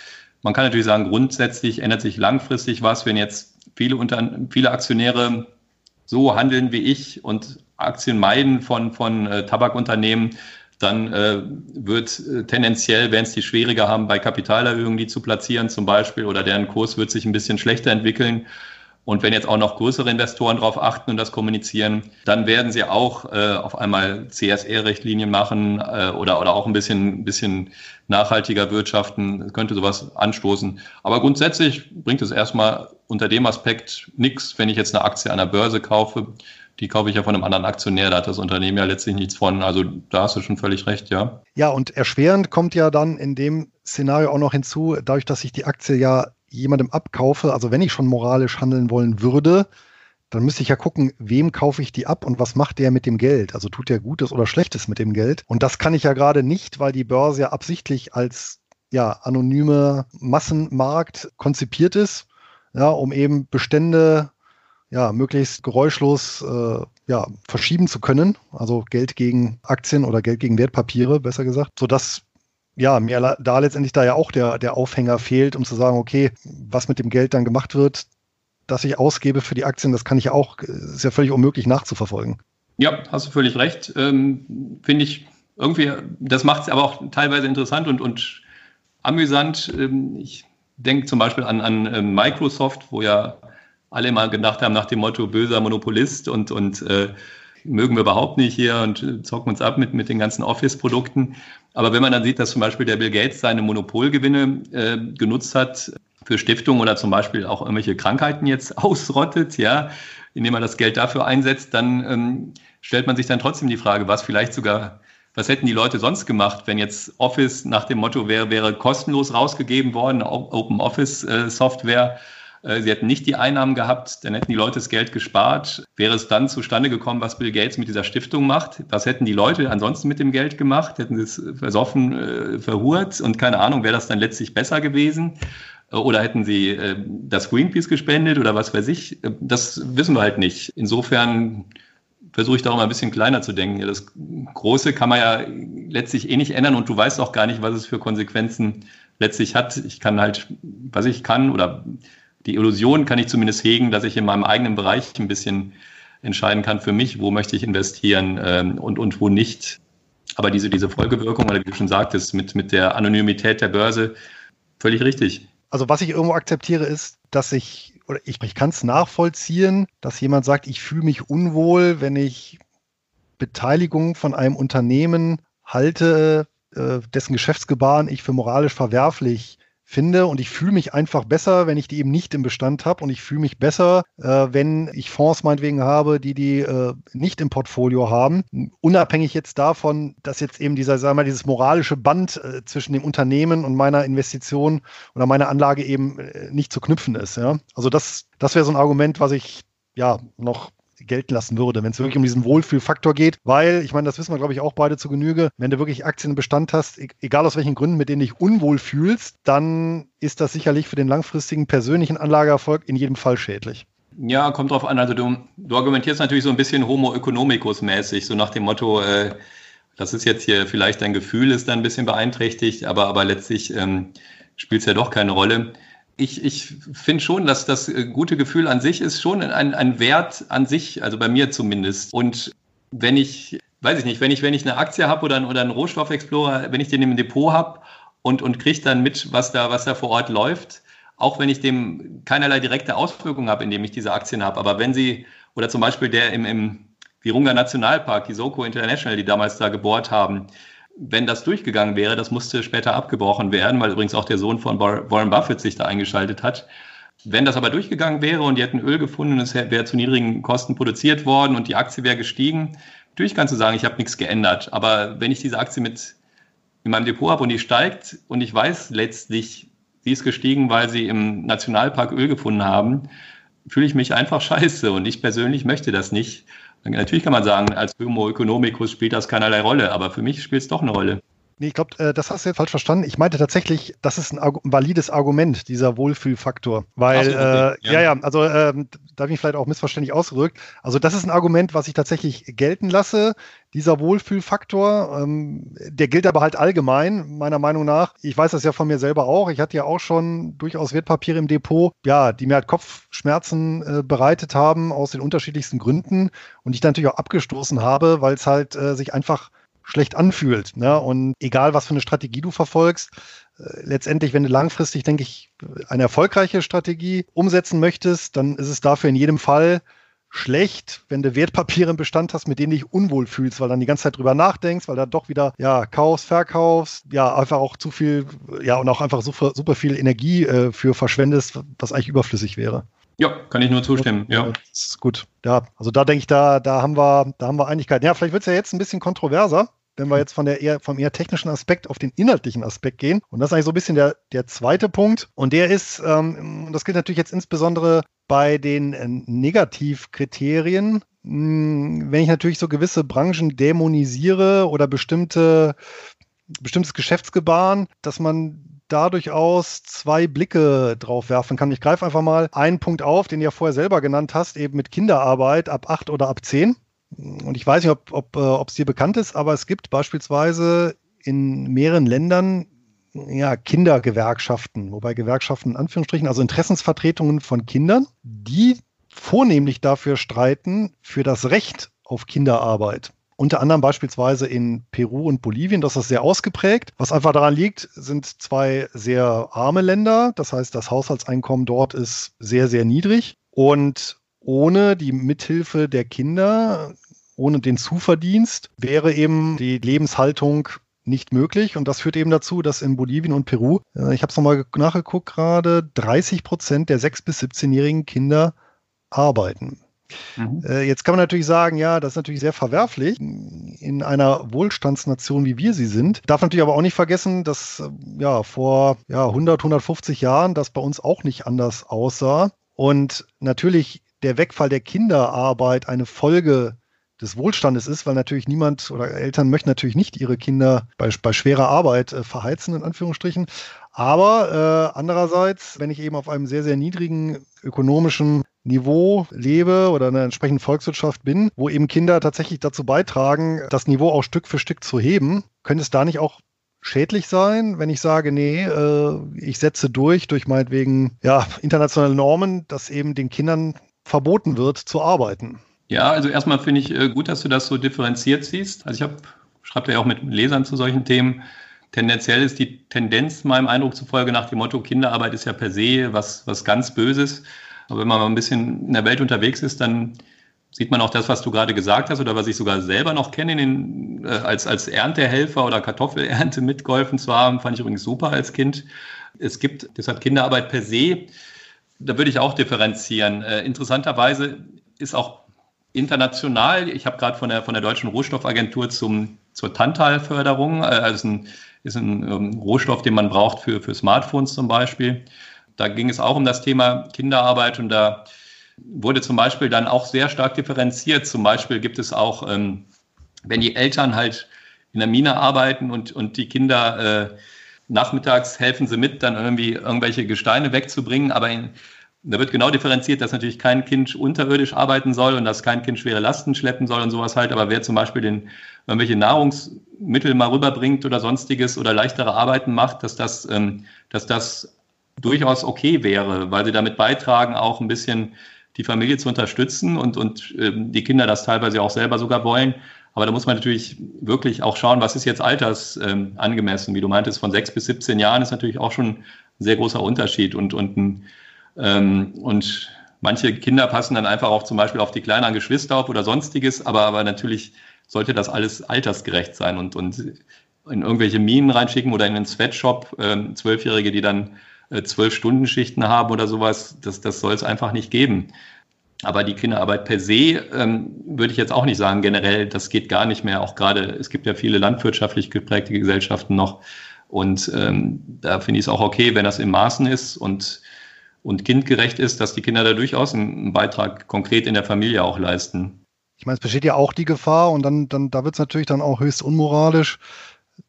Man kann natürlich sagen, grundsätzlich ändert sich langfristig was, wenn jetzt viele, Unter viele Aktionäre so handeln wie ich und Aktien meiden von, von äh, Tabakunternehmen, dann äh, wird äh, tendenziell, wenn es die schwieriger haben, bei Kapitalerhöhungen die zu platzieren zum Beispiel oder deren Kurs wird sich ein bisschen schlechter entwickeln. Und wenn jetzt auch noch größere Investoren darauf achten und das kommunizieren, dann werden sie auch äh, auf einmal CSR-Richtlinien machen äh, oder, oder auch ein bisschen, bisschen nachhaltiger wirtschaften. Das könnte sowas anstoßen. Aber grundsätzlich bringt es erstmal unter dem Aspekt nichts, wenn ich jetzt eine Aktie an der Börse kaufe. Die kaufe ich ja von einem anderen Aktionär, da hat das Unternehmen ja letztlich nichts von. Also da hast du schon völlig recht, ja. Ja, und erschwerend kommt ja dann in dem Szenario auch noch hinzu, dadurch, dass ich die Aktie ja jemandem abkaufe, also wenn ich schon moralisch handeln wollen würde, dann müsste ich ja gucken, wem kaufe ich die ab und was macht der mit dem Geld? Also tut der Gutes oder Schlechtes mit dem Geld? Und das kann ich ja gerade nicht, weil die Börse ja absichtlich als ja, anonyme Massenmarkt konzipiert ist, ja, um eben Bestände ja, möglichst geräuschlos äh, ja, verschieben zu können, also Geld gegen Aktien oder Geld gegen Wertpapiere, besser gesagt, sodass ja, mir da letztendlich da ja auch der, der Aufhänger fehlt, um zu sagen, okay, was mit dem Geld dann gemacht wird, das ich ausgebe für die Aktien, das kann ich ja auch, ist ja völlig unmöglich nachzuverfolgen. Ja, hast du völlig recht. Ähm, Finde ich irgendwie, das macht es aber auch teilweise interessant und, und amüsant. Ähm, ich denke zum Beispiel an, an äh, Microsoft, wo ja alle mal gedacht haben nach dem Motto böser Monopolist und, und äh, mögen wir überhaupt nicht hier und zocken uns ab mit, mit den ganzen Office-Produkten. Aber wenn man dann sieht, dass zum Beispiel der Bill Gates seine Monopolgewinne äh, genutzt hat für Stiftungen oder zum Beispiel auch irgendwelche Krankheiten jetzt [laughs] ausrottet, ja, indem man das Geld dafür einsetzt, dann ähm, stellt man sich dann trotzdem die Frage, was vielleicht sogar, was hätten die Leute sonst gemacht, wenn jetzt Office nach dem Motto wäre, wäre kostenlos rausgegeben worden, Open Office äh, Software, sie hätten nicht die Einnahmen gehabt, dann hätten die Leute das Geld gespart. Wäre es dann zustande gekommen, was Bill Gates mit dieser Stiftung macht? Was hätten die Leute ansonsten mit dem Geld gemacht? Hätten sie es versoffen, äh, verhurt und keine Ahnung, wäre das dann letztlich besser gewesen? Äh, oder hätten sie das Greenpeace gespendet oder was weiß ich? Das wissen wir halt nicht. Insofern versuche ich da auch mal ein bisschen kleiner zu denken. Das Große kann man ja letztlich eh nicht ändern und du weißt auch gar nicht, was es für Konsequenzen letztlich hat. Ich kann halt, was ich kann oder die Illusion kann ich zumindest hegen, dass ich in meinem eigenen Bereich ein bisschen entscheiden kann für mich, wo möchte ich investieren ähm, und, und wo nicht. Aber diese, diese Folgewirkung, oder wie du schon sagtest, mit, mit der Anonymität der Börse, völlig richtig. Also was ich irgendwo akzeptiere, ist, dass ich, oder ich, ich kann es nachvollziehen, dass jemand sagt, ich fühle mich unwohl, wenn ich Beteiligung von einem Unternehmen halte, äh, dessen Geschäftsgebaren ich für moralisch verwerflich finde und ich fühle mich einfach besser, wenn ich die eben nicht im Bestand habe und ich fühle mich besser, äh, wenn ich Fonds meinetwegen habe, die die äh, nicht im Portfolio haben, unabhängig jetzt davon, dass jetzt eben dieser, sagen wir mal, dieses moralische Band äh, zwischen dem Unternehmen und meiner Investition oder meiner Anlage eben äh, nicht zu knüpfen ist. Ja? Also das, das wäre so ein Argument, was ich ja noch gelten lassen würde, wenn es wirklich um diesen Wohlfühlfaktor geht, weil, ich meine, das wissen wir, glaube ich, auch beide zu Genüge, wenn du wirklich Aktien im Bestand hast, e-, egal aus welchen Gründen, mit denen dich unwohl fühlst, dann ist das sicherlich für den langfristigen persönlichen Anlageerfolg in jedem Fall schädlich. Ja, kommt drauf an. Also du, du argumentierst natürlich so ein bisschen Homo economicus mäßig, so nach dem Motto, äh, das ist jetzt hier vielleicht dein Gefühl, ist dann ein bisschen beeinträchtigt, aber, aber letztlich ähm, spielt es ja doch keine Rolle ich, ich finde schon, dass das äh, gute Gefühl an sich ist schon ein, ein Wert an sich, also bei mir zumindest. Und wenn ich, weiß ich nicht, wenn ich, wenn ich eine Aktie habe oder, oder einen Rohstoffexplorer, wenn ich den im Depot habe und, und kriege dann mit, was da, was da vor Ort läuft, auch wenn ich dem keinerlei direkte Auswirkungen habe, indem ich diese Aktien habe. Aber wenn sie, oder zum Beispiel der im, im Virunga Nationalpark, die Soko International, die damals da gebohrt haben, wenn das durchgegangen wäre, das musste später abgebrochen werden, weil übrigens auch der Sohn von Warren Buffett sich da eingeschaltet hat. Wenn das aber durchgegangen wäre und die hätten Öl gefunden und es wäre zu niedrigen Kosten produziert worden und die Aktie wäre gestiegen, natürlich kannst du sagen, ich habe nichts geändert. Aber wenn ich diese Aktie mit in meinem Depot habe und die steigt und ich weiß letztlich, sie ist gestiegen, weil sie im Nationalpark Öl gefunden haben, fühle ich mich einfach [laughs] scheiße und ich persönlich möchte das nicht. Natürlich kann man sagen, als Homo economicus spielt das keinerlei Rolle, aber für mich spielt es doch eine Rolle. Nee, ich glaube, äh, das hast du jetzt falsch verstanden. Ich meinte tatsächlich, das ist ein, ein valides Argument, dieser Wohlfühlfaktor. Weil, so, okay. äh, ja. ja, also äh, da habe ich vielleicht auch missverständlich ausgedrückt. Also das ist ein Argument, was ich tatsächlich gelten lasse, dieser Wohlfühlfaktor. Ähm, der gilt aber halt allgemein, meiner Meinung nach. Ich weiß das ja von mir selber auch. Ich hatte ja auch schon durchaus Wertpapiere im Depot, ja, die mir halt Kopfschmerzen äh, bereitet haben aus den unterschiedlichsten Gründen und ich dann natürlich auch abgestoßen habe, weil es halt äh, sich einfach schlecht anfühlt. Ne? Und egal, was für eine Strategie du verfolgst, äh, letztendlich, wenn du langfristig, denke ich, eine erfolgreiche Strategie umsetzen möchtest, dann ist es dafür in jedem Fall schlecht, wenn du Wertpapiere im Bestand hast, mit denen du dich unwohl fühlst, weil dann die ganze Zeit drüber nachdenkst, weil da doch wieder, ja, kaufst, verkaufst, ja, einfach auch zu viel, ja, und auch einfach super, super viel Energie äh, für verschwendest, was eigentlich überflüssig wäre. Ja, kann ich nur zustimmen. Ja, das ist gut. Ja, also da denke ich, da, da haben wir, da haben wir Einigkeit. Ja, vielleicht wird es ja jetzt ein bisschen kontroverser, wenn wir jetzt von der eher, vom eher technischen Aspekt auf den inhaltlichen Aspekt gehen. Und das ist eigentlich so ein bisschen der, der zweite Punkt. Und der ist, ähm, das gilt natürlich jetzt insbesondere bei den äh, Negativkriterien. Hm, wenn ich natürlich so gewisse Branchen dämonisiere oder bestimmte, bestimmtes Geschäftsgebaren, dass man da durchaus zwei Blicke drauf werfen kann. Ich greife einfach mal einen Punkt auf, den du ja vorher selber genannt hast, eben mit Kinderarbeit ab acht oder ab zehn. Und ich weiß nicht, ob, ob, äh, es dir bekannt ist, aber es gibt beispielsweise in mehreren Ländern ja, Kindergewerkschaften, wobei Gewerkschaften in Anführungsstrichen, also Interessensvertretungen von Kindern, die vornehmlich dafür streiten, für das Recht auf Kinderarbeit. Unter anderem beispielsweise in Peru und Bolivien, das ist sehr ausgeprägt. Was einfach daran liegt, sind zwei sehr arme Länder. Das heißt, das Haushaltseinkommen dort ist sehr, sehr niedrig. Und ohne die Mithilfe der Kinder, ohne den Zuverdienst, wäre eben die Lebenshaltung nicht möglich. Und das führt eben dazu, dass in Bolivien und Peru, äh, ich habe es nochmal nachgeguckt gerade, 30 Prozent der 6- bis 17-jährigen Kinder arbeiten. Mhm. Äh, jetzt kann man natürlich sagen, ja, das ist natürlich sehr verwerflich in einer Wohlstandsnation, wie wir sie sind. Darf natürlich aber auch nicht vergessen, dass äh, ja vor ja, 100, 150 Jahren das bei uns auch nicht anders aussah. Und natürlich der Wegfall der Kinderarbeit eine Folge des Wohlstandes ist, weil natürlich niemand oder Eltern möchten natürlich nicht ihre Kinder bei, bei schwerer Arbeit äh, verheizen, in Anführungsstrichen. Aber äh, andererseits, wenn ich eben auf einem sehr, sehr niedrigen ökonomischen Niveau lebe oder in einer entsprechenden Volkswirtschaft bin, wo eben Kinder tatsächlich dazu beitragen, das Niveau auch Stück für Stück zu heben, könnte es da nicht auch schädlich sein, wenn ich sage, nee, äh, ich setze durch, durch meinetwegen ja, internationale Normen, dass eben den Kindern verboten wird zu arbeiten. Ja, also erstmal finde ich äh, gut, dass du das so differenziert siehst. Also ich schreibe ja auch mit Lesern zu solchen Themen. Tendenziell ist die Tendenz meinem Eindruck zufolge nach dem Motto, Kinderarbeit ist ja per se was, was ganz Böses. Aber wenn man mal ein bisschen in der Welt unterwegs ist, dann sieht man auch das, was du gerade gesagt hast oder was ich sogar selber noch kenne, den, äh, als, als Erntehelfer oder Kartoffelernte mitgeholfen zu haben, fand ich übrigens super als Kind. Es gibt deshalb Kinderarbeit per se. Da würde ich auch differenzieren. Äh, interessanterweise ist auch international, ich habe gerade von der, von der Deutschen Rohstoffagentur zum, zur Tantalförderung, äh, also ein, ist ein ähm, Rohstoff, den man braucht für, für Smartphones zum Beispiel. Da ging es auch um das Thema Kinderarbeit und da wurde zum Beispiel dann auch sehr stark differenziert. Zum Beispiel gibt es auch, ähm, wenn die Eltern halt in der Mine arbeiten und, und die Kinder äh, nachmittags helfen sie mit, dann irgendwie irgendwelche Gesteine wegzubringen, aber in, da wird genau differenziert, dass natürlich kein Kind unterirdisch arbeiten soll und dass kein Kind schwere Lasten schleppen soll und sowas halt. Aber wer zum Beispiel den, irgendwelche Nahrungsmittel mal rüberbringt oder sonstiges oder leichtere Arbeiten macht, dass das, ähm, dass das durchaus okay wäre, weil sie damit beitragen, auch ein bisschen die Familie zu unterstützen und, und ähm, die Kinder das teilweise auch selber sogar wollen. Aber da muss man natürlich wirklich auch schauen, was ist jetzt altersangemessen. Ähm, Wie du meintest, von sechs bis 17 Jahren ist natürlich auch schon ein sehr großer Unterschied. Und, und, ähm, und manche Kinder passen dann einfach auch zum Beispiel auf die kleineren Geschwister auf oder sonstiges. Aber, aber natürlich sollte das alles altersgerecht sein und, und in irgendwelche Minen reinschicken oder in einen Sweatshop, ähm, Zwölfjährige, die dann äh, zwölf Stunden Schichten haben oder sowas, das, das soll es einfach nicht geben. Aber die Kinderarbeit per se ähm, würde ich jetzt auch nicht sagen, generell, das geht gar nicht mehr. Auch gerade, es gibt ja viele landwirtschaftlich geprägte Gesellschaften noch. Und ähm, da finde ich es auch okay, wenn das im Maßen ist und, und kindgerecht ist, dass die Kinder da durchaus einen Beitrag konkret in der Familie auch leisten. Ich meine, es besteht ja auch die Gefahr und dann, dann da wird es natürlich dann auch höchst unmoralisch,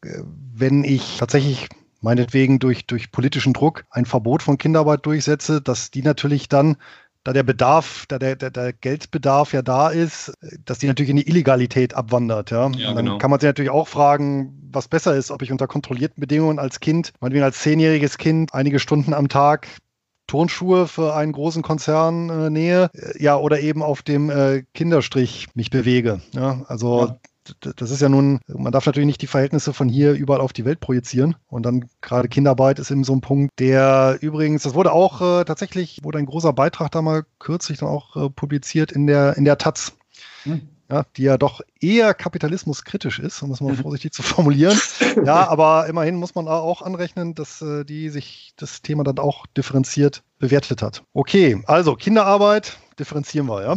äh, wenn ich tatsächlich meinetwegen durch, durch politischen Druck ein Verbot von Kinderarbeit durchsetze, dass die natürlich dann, da der Bedarf, da der, der, der Geldbedarf ja da ist, dass die natürlich in die Illegalität abwandert. Ja? ja dann genau. kann man sich natürlich auch fragen, was besser ist, ob ich unter kontrollierten Bedingungen als Kind, meinetwegen als zehnjähriges Kind, einige Stunden am Tag Turnschuhe für einen großen Konzern äh, nähe, äh, ja, oder eben auf dem äh, Kinderstrich mich bewege. Ja? Also ja das ist ja nun, man darf natürlich nicht die Verhältnisse von hier überall auf die Welt projizieren. Und dann gerade Kinderarbeit ist eben so ein Punkt, der übrigens, das wurde auch äh, tatsächlich, wurde ein großer Beitrag da mal kürzlich dann auch äh, publiziert in der, in der Taz. Hm. Ja, die ja doch eher kapitalismuskritisch ist, um das mal mhm. vorsichtig zu formulieren. [laughs] Ja, aber immerhin muss man auch anrechnen, dass äh, die sich das Thema dann auch differenziert bewertet hat. Okay, also Kinderarbeit differenzieren wir, ja?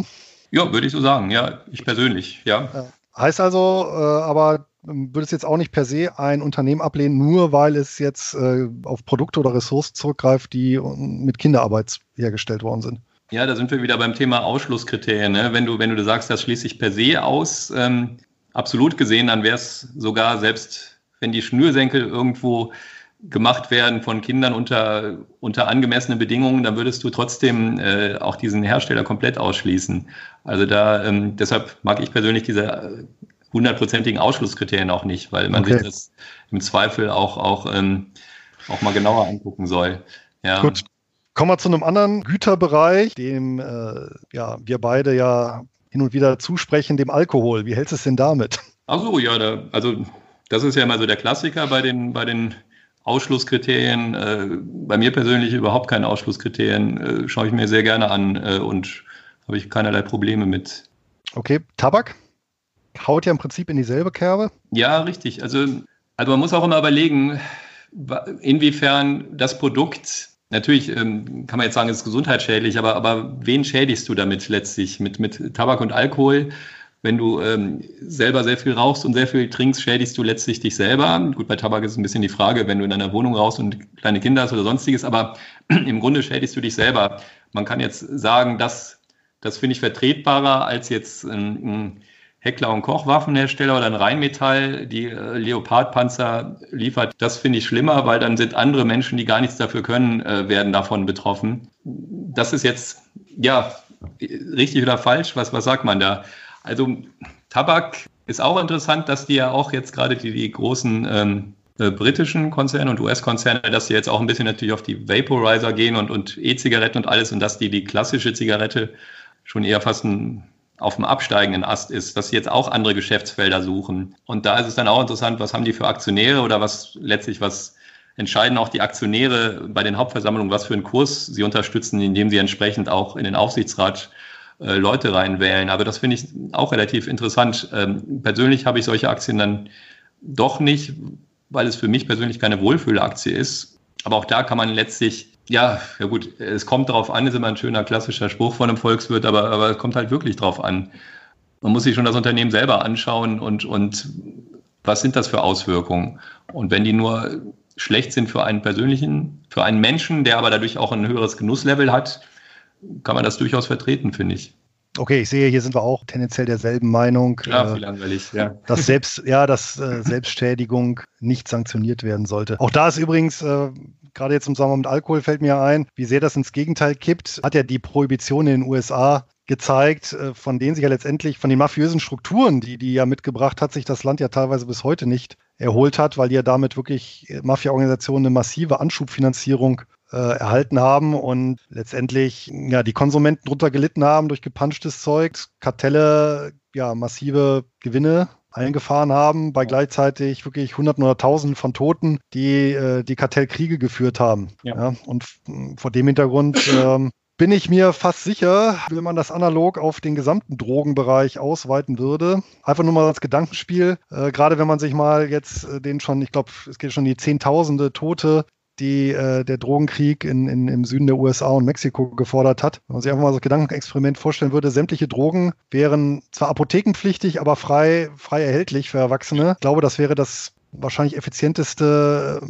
Ja, würde ich so sagen, ja, ich persönlich, ja. ja. Heißt also, äh, aber ähm, würde es jetzt auch nicht per se ein Unternehmen ablehnen, nur weil es jetzt äh, auf Produkte oder Ressourcen zurückgreift, die äh, mit Kinderarbeit hergestellt worden sind. Ja, da sind wir wieder beim Thema Ausschlusskriterien. Ne? Wenn, du, wenn du sagst, das schließt sich per se aus, ähm, absolut gesehen, dann wäre es sogar, selbst wenn die Schnürsenkel irgendwo gemacht werden von Kindern unter, unter angemessenen Bedingungen, dann würdest du trotzdem äh, auch diesen Hersteller komplett ausschließen. Also da, ähm, deshalb mag ich persönlich diese hundertprozentigen Ausschlusskriterien auch nicht, weil man okay. sich das im Zweifel auch, auch, ähm, auch mal genauer angucken soll. Ja. Gut. Kommen wir zu einem anderen Güterbereich, dem äh, ja, wir beide ja hin und wieder zusprechen, dem Alkohol. Wie hältst du es denn damit? Ach so, ja, da, also das ist ja immer so der Klassiker bei den, bei den Ausschlusskriterien, äh, bei mir persönlich überhaupt keine Ausschlusskriterien, äh, schaue ich mir sehr gerne an äh, und habe ich keinerlei Probleme mit. Okay, Tabak haut ja im Prinzip in dieselbe Kerbe. Ja, richtig. Also, also man muss auch immer überlegen, inwiefern das Produkt Natürlich ähm, kann man jetzt sagen, es ist gesundheitsschädlich, aber, aber wen schädigst du damit letztlich? Mit, mit Tabak und Alkohol wenn du ähm, selber sehr viel rauchst und sehr viel trinkst, schädigst du letztlich dich selber. Gut, bei Tabak ist es ein bisschen die Frage, wenn du in deiner Wohnung rauchst und kleine Kinder hast oder sonstiges, aber [clears throat] im Grunde schädigst du dich selber. Man kann jetzt sagen, das, das finde ich vertretbarer als jetzt ein, ein Heckler- und Kochwaffenhersteller oder ein Rheinmetall, die äh, Leopardpanzer liefert. Das finde ich schlimmer, weil dann sind andere Menschen, die gar nichts dafür können, äh, werden davon betroffen. Das ist jetzt, ja, richtig oder falsch? Was, was sagt man da? Also Tabak ist auch interessant, dass die ja auch jetzt gerade die, die großen ähm, äh, britischen Konzerne und US-Konzerne, dass die jetzt auch ein bisschen natürlich auf die Vaporizer gehen und, und E-Zigaretten und alles und dass die die klassische Zigarette schon eher fast ein, auf dem absteigenden Ast ist, dass sie jetzt auch andere Geschäftsfelder suchen. Und da ist es dann auch interessant, was haben die für Aktionäre oder was letztlich was entscheiden auch die Aktionäre bei den Hauptversammlungen, was für einen Kurs sie unterstützen, indem sie entsprechend auch in den Aufsichtsrat äh, Leute reinwählen. Aber das finde ich auch relativ interessant. Ähm, persönlich habe ich solche Aktien dann doch nicht, weil es für mich persönlich keine Wohlfühlaktie ist. aber auch da kann man letztlich ja, ja gut, es kommt darauf an, ist immer ein schöner klassischer Spruch von einem Volkswirt, aber, aber es kommt halt wirklich drauf an. Man muss sich schon das Unternehmen selber anschauen und, und was sind das für Auswirkungen? Und wenn die nur schlecht sind für einen persönlichen, für einen Menschen, der aber dadurch auch ein höheres Genusslevel hat, kann man das durchaus vertreten, finde ich. Okay, ich sehe, hier sind wir auch tendenziell derselben Meinung. Ja, wie langweilig, ja. Dass selbst, ja, dass äh, Selbstschädigung nicht sanktioniert werden sollte. Auch da ist übrigens, äh, gerade jetzt im Zusammenhang mit Alkohol fällt mir ein, wie sehr das ins Gegenteil kippt, hat ja die Prohibition in den USA gezeigt, äh, von denen sich ja letztendlich, von den mafiösen Strukturen, die die ja mitgebracht hat, sich das Land ja teilweise bis heute nicht erholt hat, weil die ja damit wirklich äh, Mafia-Organisationen eine massive Anschubfinanzierung äh, erhalten haben und letztendlich ja die Konsumenten drunter gelitten haben durch gepanschtes Zeug, Kartelle ja massive Gewinne eingefahren haben, bei gleichzeitig wirklich Hunderten oder Tausenden von Toten, die äh, die Kartellkriege geführt haben. Ja. ja und vor dem Hintergrund ähm, bin ich mir fast sicher, wenn man das analog auf den gesamten Drogenbereich ausweiten würde. Einfach nur mal als Gedankenspiel. Äh, gerade wenn man sich mal jetzt äh, den schon, ich glaube, es geht schon die Zehntausende Tote die äh, der Drogenkrieg in, in, im Süden der USA und Mexiko gefordert hat. Wenn man sich einfach mal so ein Gedankenexperiment vorstellen würde, sämtliche Drogen wären zwar apothekenpflichtig, aber frei, frei erhältlich für Erwachsene. Ich glaube, das wäre das wahrscheinlich effizienteste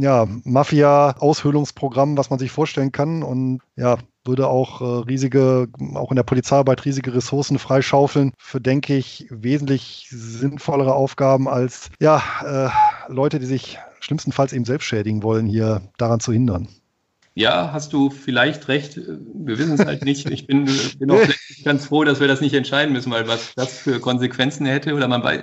ja, Mafia-Aushöhlungsprogramm, was man sich vorstellen kann. Und ja, würde auch äh, riesige, auch in der Polizeiarbeit riesige Ressourcen freischaufeln für, denke ich, wesentlich sinnvollere Aufgaben als ja, äh, Leute, die sich schlimmstenfalls eben selbst schädigen wollen, hier daran zu hindern. Ja, hast du vielleicht recht. Wir wissen es halt [laughs] nicht. Ich bin, bin auch ganz froh, dass wir das nicht entscheiden müssen, weil was das für Konsequenzen hätte oder man bei,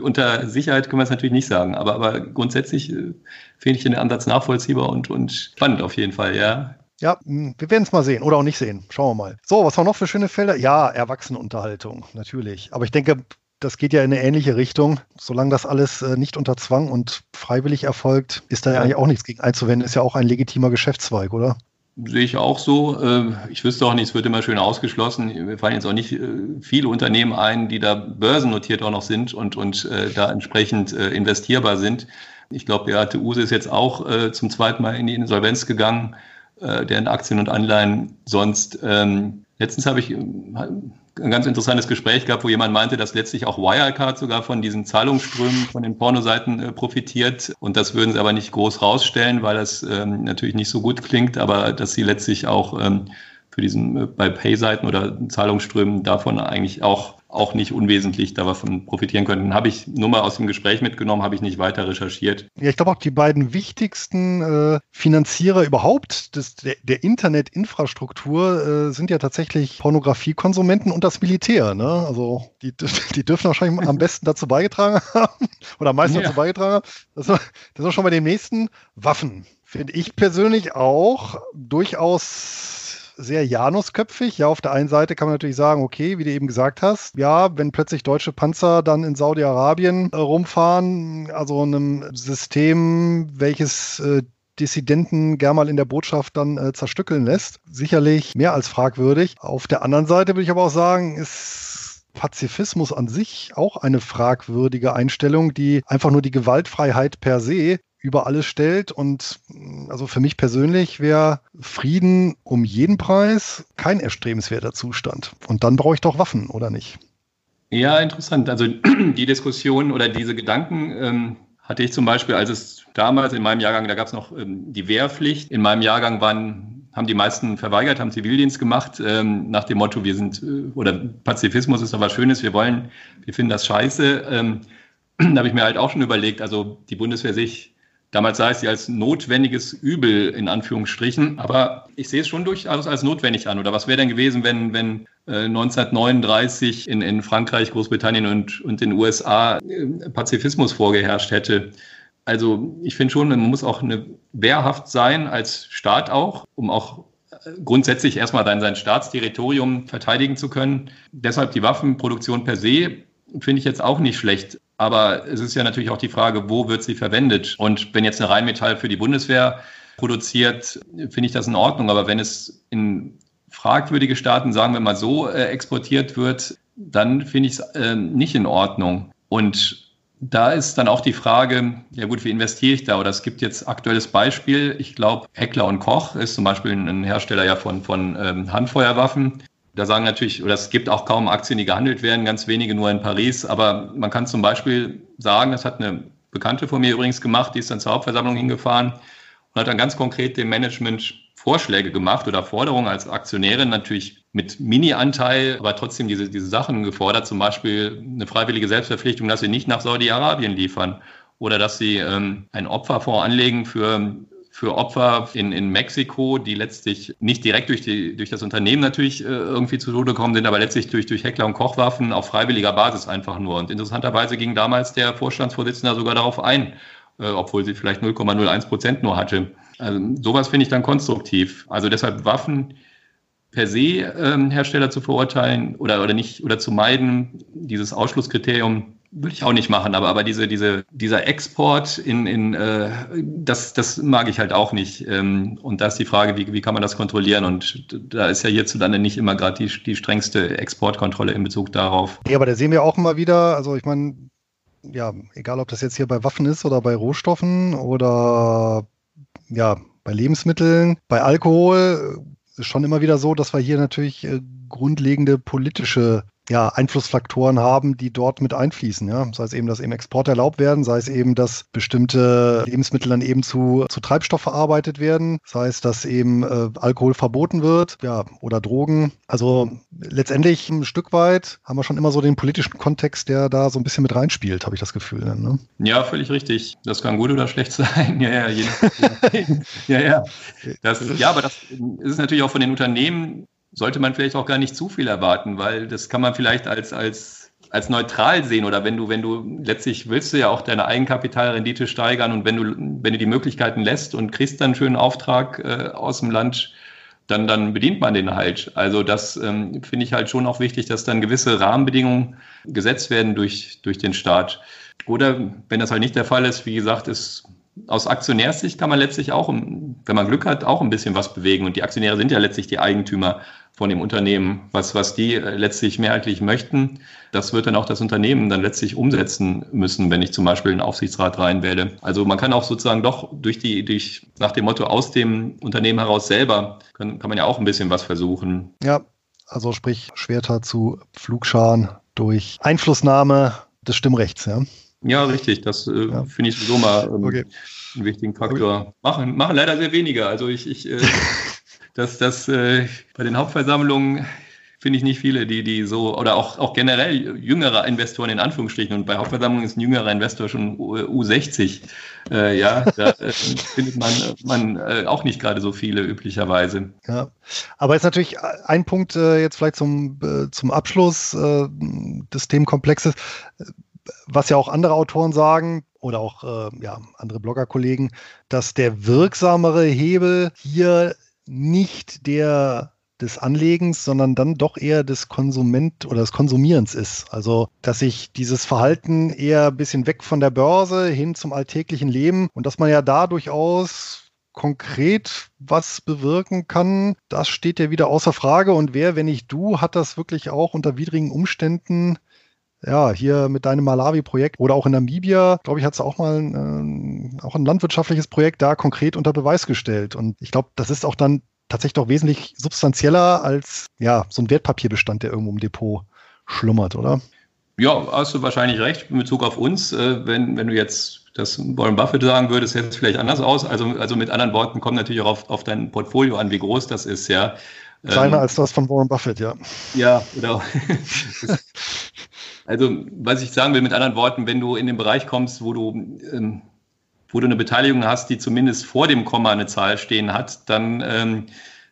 unter Sicherheit können wir es natürlich nicht sagen. Aber, aber grundsätzlich äh, finde ich den Ansatz nachvollziehbar und, und spannend auf jeden Fall, ja. Ja, hm, wir werden es mal sehen oder auch nicht sehen. Schauen wir mal. So, was haben wir noch für schöne Felder? Ja, Erwachsenenunterhaltung, natürlich. Aber ich denke, das geht ja in eine ähnliche Richtung. Solange das alles äh, nicht unter Zwang und freiwillig erfolgt, ist da ja eigentlich auch nichts gegen einzuwenden. Ist ja auch ein legitimer Geschäftszweig, oder? Sehe ich auch so. Ähm, ich wüsste auch nicht, es wird immer schön ausgeschlossen. Wir fallen jetzt auch nicht äh, viele Unternehmen ein, die da börsennotiert auch noch sind und, und äh, da entsprechend investierbar sind. Ich glaube, Beate Use ist jetzt auch zum zweiten Mal in die Insolvenz gegangen, deren Aktien und Anleihen sonst. Ähm, letztens habe ich ein ganz interessantes Gespräch gab, wo jemand meinte, dass letztlich auch Wirecard sogar von diesen Zahlungsströmen von den Pornoseiten äh, profitiert. Und das würden sie aber nicht groß rausstellen, weil das ähm, natürlich nicht so gut klingt, aber dass sie letztlich auch ähm, für diesen äh, bei Pay-Seiten oder Zahlungsströmen davon eigentlich auch auch nicht unwesentlich davon profitieren könnten. Habe ich nur mal aus dem Gespräch mitgenommen, habe ich nicht weiter recherchiert. Ja, ich glaube auch die beiden wichtigsten äh, Finanzierer überhaupt des, der, der Internetinfrastruktur äh, sind ja tatsächlich Pornografiekonsumenten und das Militär. Ne? Also die, [laughs] die dürfen wahrscheinlich am besten dazu beigetragen [laughs] haben oder am meisten ja. dazu beigetragen haben. Das, das ist schon bei dem nächsten Waffen. Finde ich persönlich auch durchaus sehr Janusköpfig. Ja, auf der einen Seite kann man natürlich sagen, okay, wie du eben gesagt hast, ja, wenn plötzlich deutsche Panzer dann in Saudi-Arabien äh, rumfahren, also einem System, welches äh, Dissidenten gern mal in der Botschaft dann äh, zerstückeln lässt. Sicherlich mehr als fragwürdig. Auf der anderen Seite würde ich aber auch sagen, ist Pazifismus an sich auch eine fragwürdige Einstellung, die einfach nur die Gewaltfreiheit per se über alles stellt. Und mm, also für mich persönlich wäre Frieden um jeden Preis kein erstrebenswerter Zustand. Und dann brauche ich doch Waffen, oder nicht? Ja, interessant. Also [clears throat] die Diskussion oder diese Gedanken ähm, hatte ich zum Beispiel, als es damals in meinem Jahrgang, da gab es noch ähm, die Wehrpflicht. In meinem Jahrgang waren, haben die meisten verweigert, haben Zivildienst gemacht, ähm, nach dem Motto, wir sind, äh, oder Pazifismus ist doch was Schönes, wir wollen, wir finden das scheiße. Ähm, [clears throat] da habe ich mir halt auch schon überlegt, also die Bundeswehr sich Damals sah ich sie als notwendiges Übel in Anführungsstrichen, aber ich sehe es schon durchaus als notwendig an. Oder was wäre denn gewesen, wenn, wenn äh, 1939 in, in Frankreich, Großbritannien und, und den USA äh, Pazifismus vorgeherrscht hätte? Also ich finde schon, man muss auch eine wehrhaft sein als Staat auch, um auch äh, grundsätzlich erstmal sein, sein Staatsterritorium verteidigen zu können. Deshalb die Waffenproduktion per se finde ich jetzt auch nicht schlecht. Aber es ist ja natürlich auch die Frage, wo wird sie verwendet? Und wenn jetzt eine Rheinmetall für die Bundeswehr produziert, finde ich das in Ordnung. Aber wenn es in fragwürdige Staaten, sagen wir mal so, äh, exportiert wird, dann finde ich es äh, nicht in Ordnung. Und da ist dann auch die Frage, ja gut, wie investiere ich da? Oder es gibt jetzt aktuelles Beispiel. Ich glaube, Heckler und Koch ist zum Beispiel ein Hersteller ja von, von ähm, Handfeuerwaffen. Da sagen natürlich, oder es gibt auch kaum Aktien, die gehandelt werden, ganz wenige nur in Paris. Aber man kann zum Beispiel sagen, das hat eine Bekannte von mir übrigens gemacht, die ist dann zur Hauptversammlung hingefahren und hat dann ganz konkret dem Management Vorschläge gemacht oder Forderungen als Aktionärin natürlich mit Mini-Anteil, aber trotzdem diese, diese Sachen gefordert, zum Beispiel eine freiwillige Selbstverpflichtung, dass sie nicht nach Saudi-Arabien liefern oder dass sie ähm, einen Opferfonds anlegen für, für Opfer in, in Mexiko, die letztlich nicht direkt durch, die, durch das Unternehmen natürlich äh, irgendwie zu Tode gekommen sind, aber letztlich durch, durch Heckler und Kochwaffen auf freiwilliger Basis einfach nur. Und interessanterweise ging damals der Vorstandsvorsitzende sogar darauf ein, äh, obwohl sie vielleicht 0,01 Prozent nur hatte. Also sowas finde ich dann konstruktiv. Also deshalb Waffen per se ähm, Hersteller zu verurteilen oder, oder nicht oder zu meiden, dieses Ausschlusskriterium würde ich auch nicht machen, aber, aber diese, diese, dieser Export in, in äh, das, das mag ich halt auch nicht. Ähm, und da ist die Frage, wie, wie kann man das kontrollieren? Und da ist ja hierzulande nicht immer gerade die, die strengste Exportkontrolle in Bezug darauf. Ja, aber da sehen wir auch immer wieder, also ich meine, ja, egal ob das jetzt hier bei Waffen ist oder bei Rohstoffen oder ja, bei Lebensmitteln, bei Alkohol ist schon immer wieder so, dass wir hier natürlich äh, grundlegende politische ja, Einflussfaktoren haben, die dort mit einfließen. Ja? Sei es eben, dass eben Export erlaubt werden, sei es eben, dass bestimmte Lebensmittel dann eben zu, zu Treibstoff verarbeitet werden, sei es, dass eben äh, Alkohol verboten wird, ja, oder Drogen. Also letztendlich ein Stück weit haben wir schon immer so den politischen Kontext, der da so ein bisschen mit reinspielt, habe ich das Gefühl. Ne? Ja, völlig richtig. Das kann gut oder schlecht [laughs] sein. ja, ja, je ja, ja. Das, ja, aber das ist natürlich auch von den Unternehmen sollte man vielleicht auch gar nicht zu viel erwarten, weil das kann man vielleicht als, als, als neutral sehen oder wenn du, wenn du letztlich willst du ja auch deine Eigenkapitalrendite steigern und wenn du, wenn du die Möglichkeiten lässt und kriegst dann einen schönen Auftrag äh, aus dem Land, dann, dann bedient man den halt. Also das ähm, finde ich halt schon auch wichtig, dass dann gewisse Rahmenbedingungen gesetzt werden durch, durch den Staat. Oder wenn das halt nicht der Fall ist, wie gesagt, ist aus Aktionärssicht kann man letztlich auch, wenn man Glück hat, auch ein bisschen was bewegen. Und die Aktionäre sind ja letztlich die Eigentümer von dem Unternehmen. Was, was die äh, letztlich mehrheitlich möchten, das wird dann auch das Unternehmen dann letztlich umsetzen müssen, wenn ich zum Beispiel einen Aufsichtsrat reinwähle. Also man kann auch sozusagen doch durch die, durch, nach dem Motto aus dem Unternehmen heraus selber, kann, kann man ja auch ein bisschen was versuchen. Ja, also sprich Schwerter zu Flugscharen durch Einflussnahme des Stimmrechts, ja. Ja, richtig. Das äh, ja. finde ich sowieso mal ähm, okay. einen wichtigen Faktor. Okay. Machen, machen leider sehr wenige. Also ich, ich äh, [laughs] das, das äh, bei den Hauptversammlungen finde ich nicht viele, die, die so, oder auch, auch generell jüngere Investoren in Anführungsstrichen. Und bei Hauptversammlungen ist ein jüngerer Investor schon U60. Äh, ja, da äh, [laughs] findet man, man äh, auch nicht gerade so viele üblicherweise. Ja, aber jetzt natürlich ein Punkt äh, jetzt vielleicht zum, äh, zum Abschluss äh, des Themenkomplexes was ja auch andere Autoren sagen oder auch äh, ja, andere Bloggerkollegen, dass der wirksamere Hebel hier nicht der des Anlegens, sondern dann doch eher des Konsument oder des Konsumierens ist. Also, dass sich dieses Verhalten eher ein bisschen weg von der Börse hin zum alltäglichen Leben und dass man ja da durchaus konkret was bewirken kann, das steht ja wieder außer Frage. Und wer, wenn nicht du, hat das wirklich auch unter widrigen Umständen ja, hier mit deinem Malawi-Projekt oder auch in Namibia, glaube ich, hat es auch mal ein, äh, auch ein landwirtschaftliches Projekt da konkret unter Beweis gestellt. Und ich glaube, das ist auch dann tatsächlich doch wesentlich substanzieller als ja, so ein Wertpapierbestand, der irgendwo im Depot schlummert, oder? Ja, hast du wahrscheinlich recht in Bezug auf uns. Äh, wenn, wenn du jetzt das Warren Buffett sagen würdest, sähe es vielleicht anders aus. Also, also mit anderen Worten kommt natürlich auch auf, auf dein Portfolio an, wie groß das ist, ja. Kleiner ähm, als das von Warren Buffett, ja. Ja, genau. [laughs] Also, was ich sagen will mit anderen Worten, wenn du in den Bereich kommst, wo du, ähm, wo du eine Beteiligung hast, die zumindest vor dem Komma eine Zahl stehen hat, dann, ähm,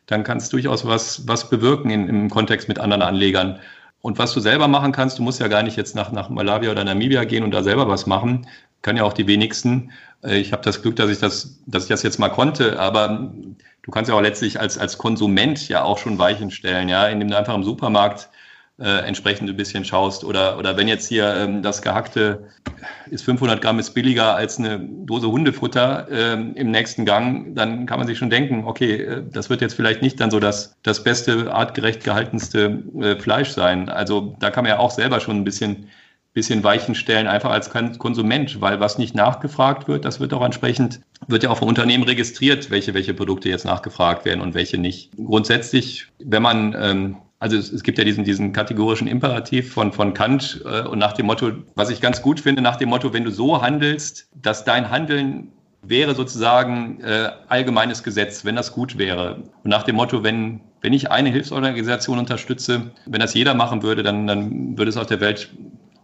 dann kannst du durchaus was, was bewirken in, im Kontext mit anderen Anlegern. Und was du selber machen kannst, du musst ja gar nicht jetzt nach, nach Malawi oder Namibia gehen und da selber was machen. Kann ja auch die wenigsten. Äh, ich habe das Glück, dass ich das, dass ich das jetzt mal konnte, aber du kannst ja auch letztlich als, als Konsument ja auch schon Weichen stellen, ja, indem du einfach im Supermarkt äh, entsprechend ein bisschen schaust. Oder, oder wenn jetzt hier ähm, das gehackte ist 500 Gramm ist billiger als eine Dose Hundefutter ähm, im nächsten Gang, dann kann man sich schon denken, okay, äh, das wird jetzt vielleicht nicht dann so das, das beste, artgerecht gehaltenste äh, Fleisch sein. Also da kann man ja auch selber schon ein bisschen bisschen Weichen stellen, einfach als Konsument, weil was nicht nachgefragt wird, das wird auch entsprechend, wird ja auch vom Unternehmen registriert, welche, welche Produkte jetzt nachgefragt werden und welche nicht. Grundsätzlich, wenn man ähm, also es, es, gibt ja diesen, diesen kategorischen Imperativ von, von Kant äh, und nach dem Motto, was ich ganz gut finde, nach dem Motto, wenn du so handelst, dass dein Handeln wäre sozusagen äh, allgemeines Gesetz, wenn das gut wäre. Und nach dem Motto, wenn, wenn ich eine Hilfsorganisation unterstütze, wenn das jeder machen würde, dann, dann würde es auf der Welt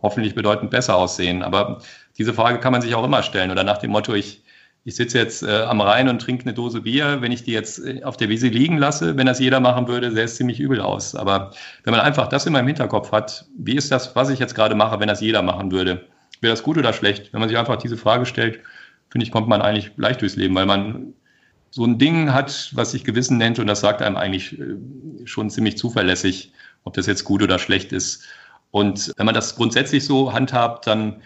hoffentlich bedeutend besser aussehen. Aber diese Frage kann man sich auch immer stellen. Oder nach dem Motto, ich, ich sitze jetzt äh, am Rhein und trinke eine Dose Bier. Wenn ich die jetzt äh, auf der Wiese liegen lasse, wenn das jeder machen würde, sähe es ziemlich übel aus. Aber wenn man einfach das immer im Hinterkopf hat, wie ist das, was ich jetzt gerade mache, wenn das jeder machen würde? Wäre das gut oder schlecht? Wenn man sich einfach diese Frage stellt, finde ich, kommt man eigentlich leicht durchs Leben, weil man so ein Ding hat, was sich Gewissen nennt und das sagt einem eigentlich äh, schon ziemlich zuverlässig, ob das jetzt gut oder schlecht ist. Und wenn man das grundsätzlich so handhabt, dann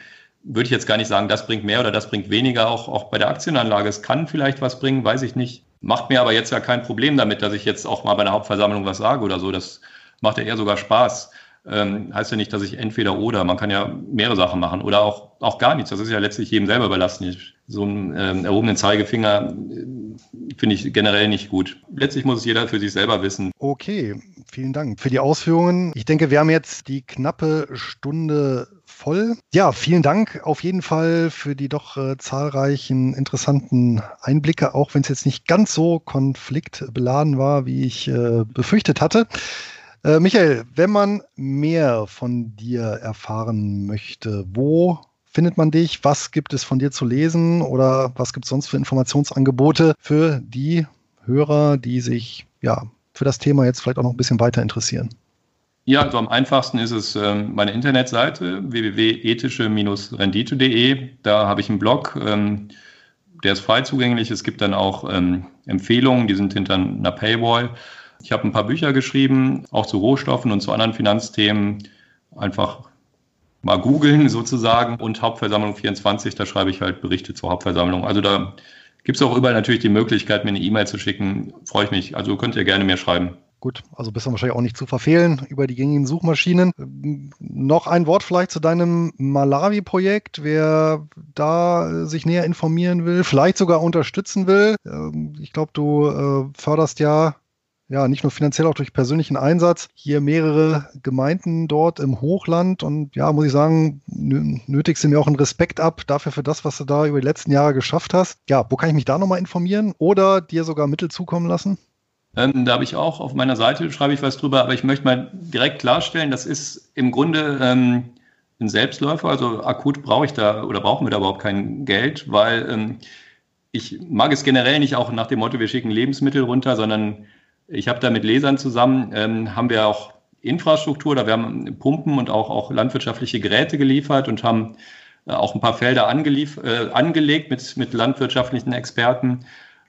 würde ich jetzt gar nicht sagen, das bringt mehr oder das bringt weniger, auch, auch bei der Aktienanlage. Es kann vielleicht was bringen, weiß ich nicht. Macht mir aber jetzt ja kein Problem damit, dass ich jetzt auch mal bei einer Hauptversammlung was sage oder so. Das macht ja eher sogar Spaß. Ähm, heißt ja nicht, dass ich entweder oder, man kann ja mehrere Sachen machen oder auch, auch gar nichts. Das ist ja letztlich jedem selber überlassen. So einen ähm, erhobenen Zeigefinger äh, finde ich generell nicht gut. Letztlich muss es jeder für sich selber wissen. Okay, vielen Dank für die Ausführungen. Ich denke, wir haben jetzt die knappe Stunde voll. Ja, vielen Dank auf jeden Fall für die doch äh, zahlreichen interessanten Einblicke, auch wenn es jetzt nicht ganz so konfliktbeladen war, wie ich äh, befürchtet hatte. Äh, Michael, wenn man mehr von dir erfahren möchte, wo findet man dich? Was gibt es von dir zu lesen oder was gibt es sonst für Informationsangebote für die Hörer, die sich ja für das Thema jetzt vielleicht auch noch ein bisschen weiter interessieren? Ja, also am einfachsten ist es ähm, meine Internetseite www.ethische-rendite.de. Da habe ich einen Blog, ähm, der ist frei zugänglich. Es gibt dann auch ähm, Empfehlungen, die sind hinter einer Paywall. Ich habe ein paar Bücher geschrieben, auch zu Rohstoffen und zu anderen Finanzthemen. Einfach mal googeln [laughs] sozusagen. Und Hauptversammlung 24, da schreibe ich halt Berichte zur Hauptversammlung. Also da gibt es auch überall natürlich die Möglichkeit, mir eine E-Mail zu schicken. Freue ich mich. Also könnt ihr gerne mir schreiben. Gut, also bist du wahrscheinlich auch nicht zu verfehlen über die gängigen Suchmaschinen. Noch ein Wort vielleicht zu deinem Malawi-Projekt. Wer da sich näher informieren will, vielleicht sogar unterstützen will. Ähm, ich glaube, du äh, förderst ja ja, nicht nur finanziell, auch durch persönlichen Einsatz. Hier mehrere Gemeinden dort im Hochland und ja, muss ich sagen, nötigst du mir auch einen Respekt ab dafür für das, was du da über die letzten Jahre geschafft hast. Ja, wo kann ich mich da nochmal informieren oder dir sogar Mittel zukommen lassen? Ähm, da habe ich auch auf meiner Seite, schreibe ich was drüber, aber ich möchte mal direkt klarstellen, das ist im Grunde ähm, ein Selbstläufer, also akut brauche ich da oder brauchen wir da überhaupt kein Geld, weil ähm, ich mag es generell nicht auch nach dem Motto, wir schicken Lebensmittel runter, sondern ich habe da mit Lesern zusammen, ähm, haben wir auch Infrastruktur, da wir haben Pumpen und auch, auch landwirtschaftliche Geräte geliefert und haben äh, auch ein paar Felder angelief, äh, angelegt mit, mit landwirtschaftlichen Experten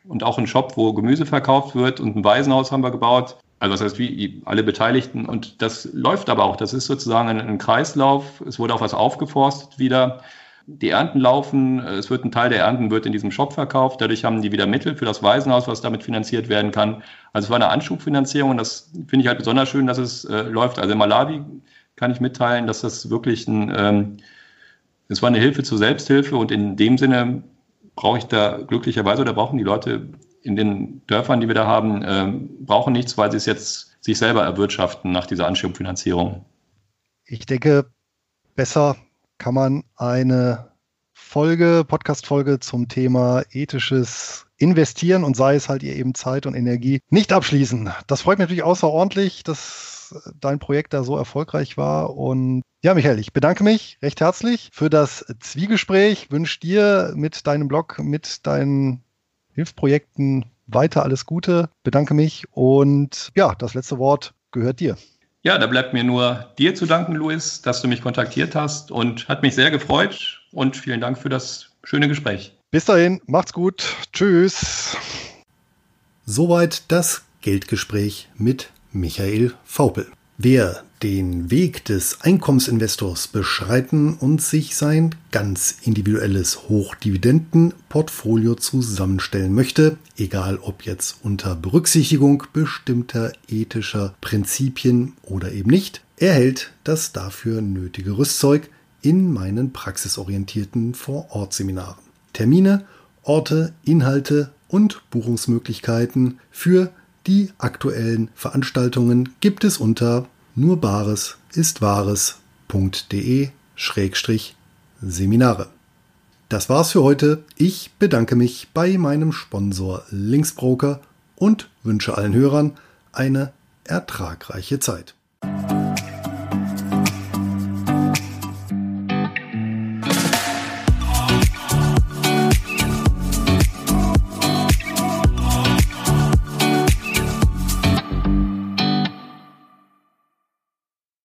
und auch einen Shop, wo Gemüse verkauft wird und ein Waisenhaus haben wir gebaut. Also das heißt, wie alle Beteiligten. Und das läuft aber auch. Das ist sozusagen ein, ein Kreislauf. Es wurde auch was aufgeforstet wieder. Die Ernten laufen. Es wird ein Teil der Ernten wird in diesem Shop verkauft. Dadurch haben die wieder Mittel für das Waisenhaus, was damit finanziert werden kann. Also es war eine Anschubfinanzierung. Und das finde ich halt besonders schön, dass es äh, läuft. Also in Malawi kann ich mitteilen, dass das wirklich ein, ähm, es war eine Hilfe zur Selbsthilfe und in dem Sinne brauche ich da glücklicherweise oder brauchen die Leute in den Dörfern, die wir da haben, äh, brauchen nichts, weil sie es jetzt sich selber erwirtschaften nach dieser Anschubfinanzierung. Ich denke, besser kann man eine Folge, Podcast-Folge zum Thema ethisches Investieren und sei es halt ihr eben Zeit und Energie nicht abschließen. Das freut mich natürlich außerordentlich, dass dein Projekt da so erfolgreich war. Und ja, Michael, ich bedanke mich recht herzlich für das Zwiegespräch. Wünsche dir mit deinem Blog, mit deinen Hilfsprojekten weiter alles Gute. Bedanke mich und ja, das letzte Wort gehört dir. Ja, da bleibt mir nur dir zu danken, Luis, dass du mich kontaktiert hast und hat mich sehr gefreut und vielen Dank für das schöne Gespräch. Bis dahin, macht's gut. Tschüss. Soweit das Geldgespräch mit Michael Faupel. Wer den Weg des Einkommensinvestors beschreiten und sich sein ganz individuelles Hochdividendenportfolio zusammenstellen möchte, egal ob jetzt unter Berücksichtigung bestimmter ethischer Prinzipien oder eben nicht, erhält das dafür nötige Rüstzeug in meinen praxisorientierten Vor-Ort-Seminaren. Termine, Orte, Inhalte und Buchungsmöglichkeiten für die aktuellen Veranstaltungen gibt es unter nur Bares ist Wahres.de Seminare. Das war's für heute. Ich bedanke mich bei meinem Sponsor Linksbroker und wünsche allen Hörern eine ertragreiche Zeit.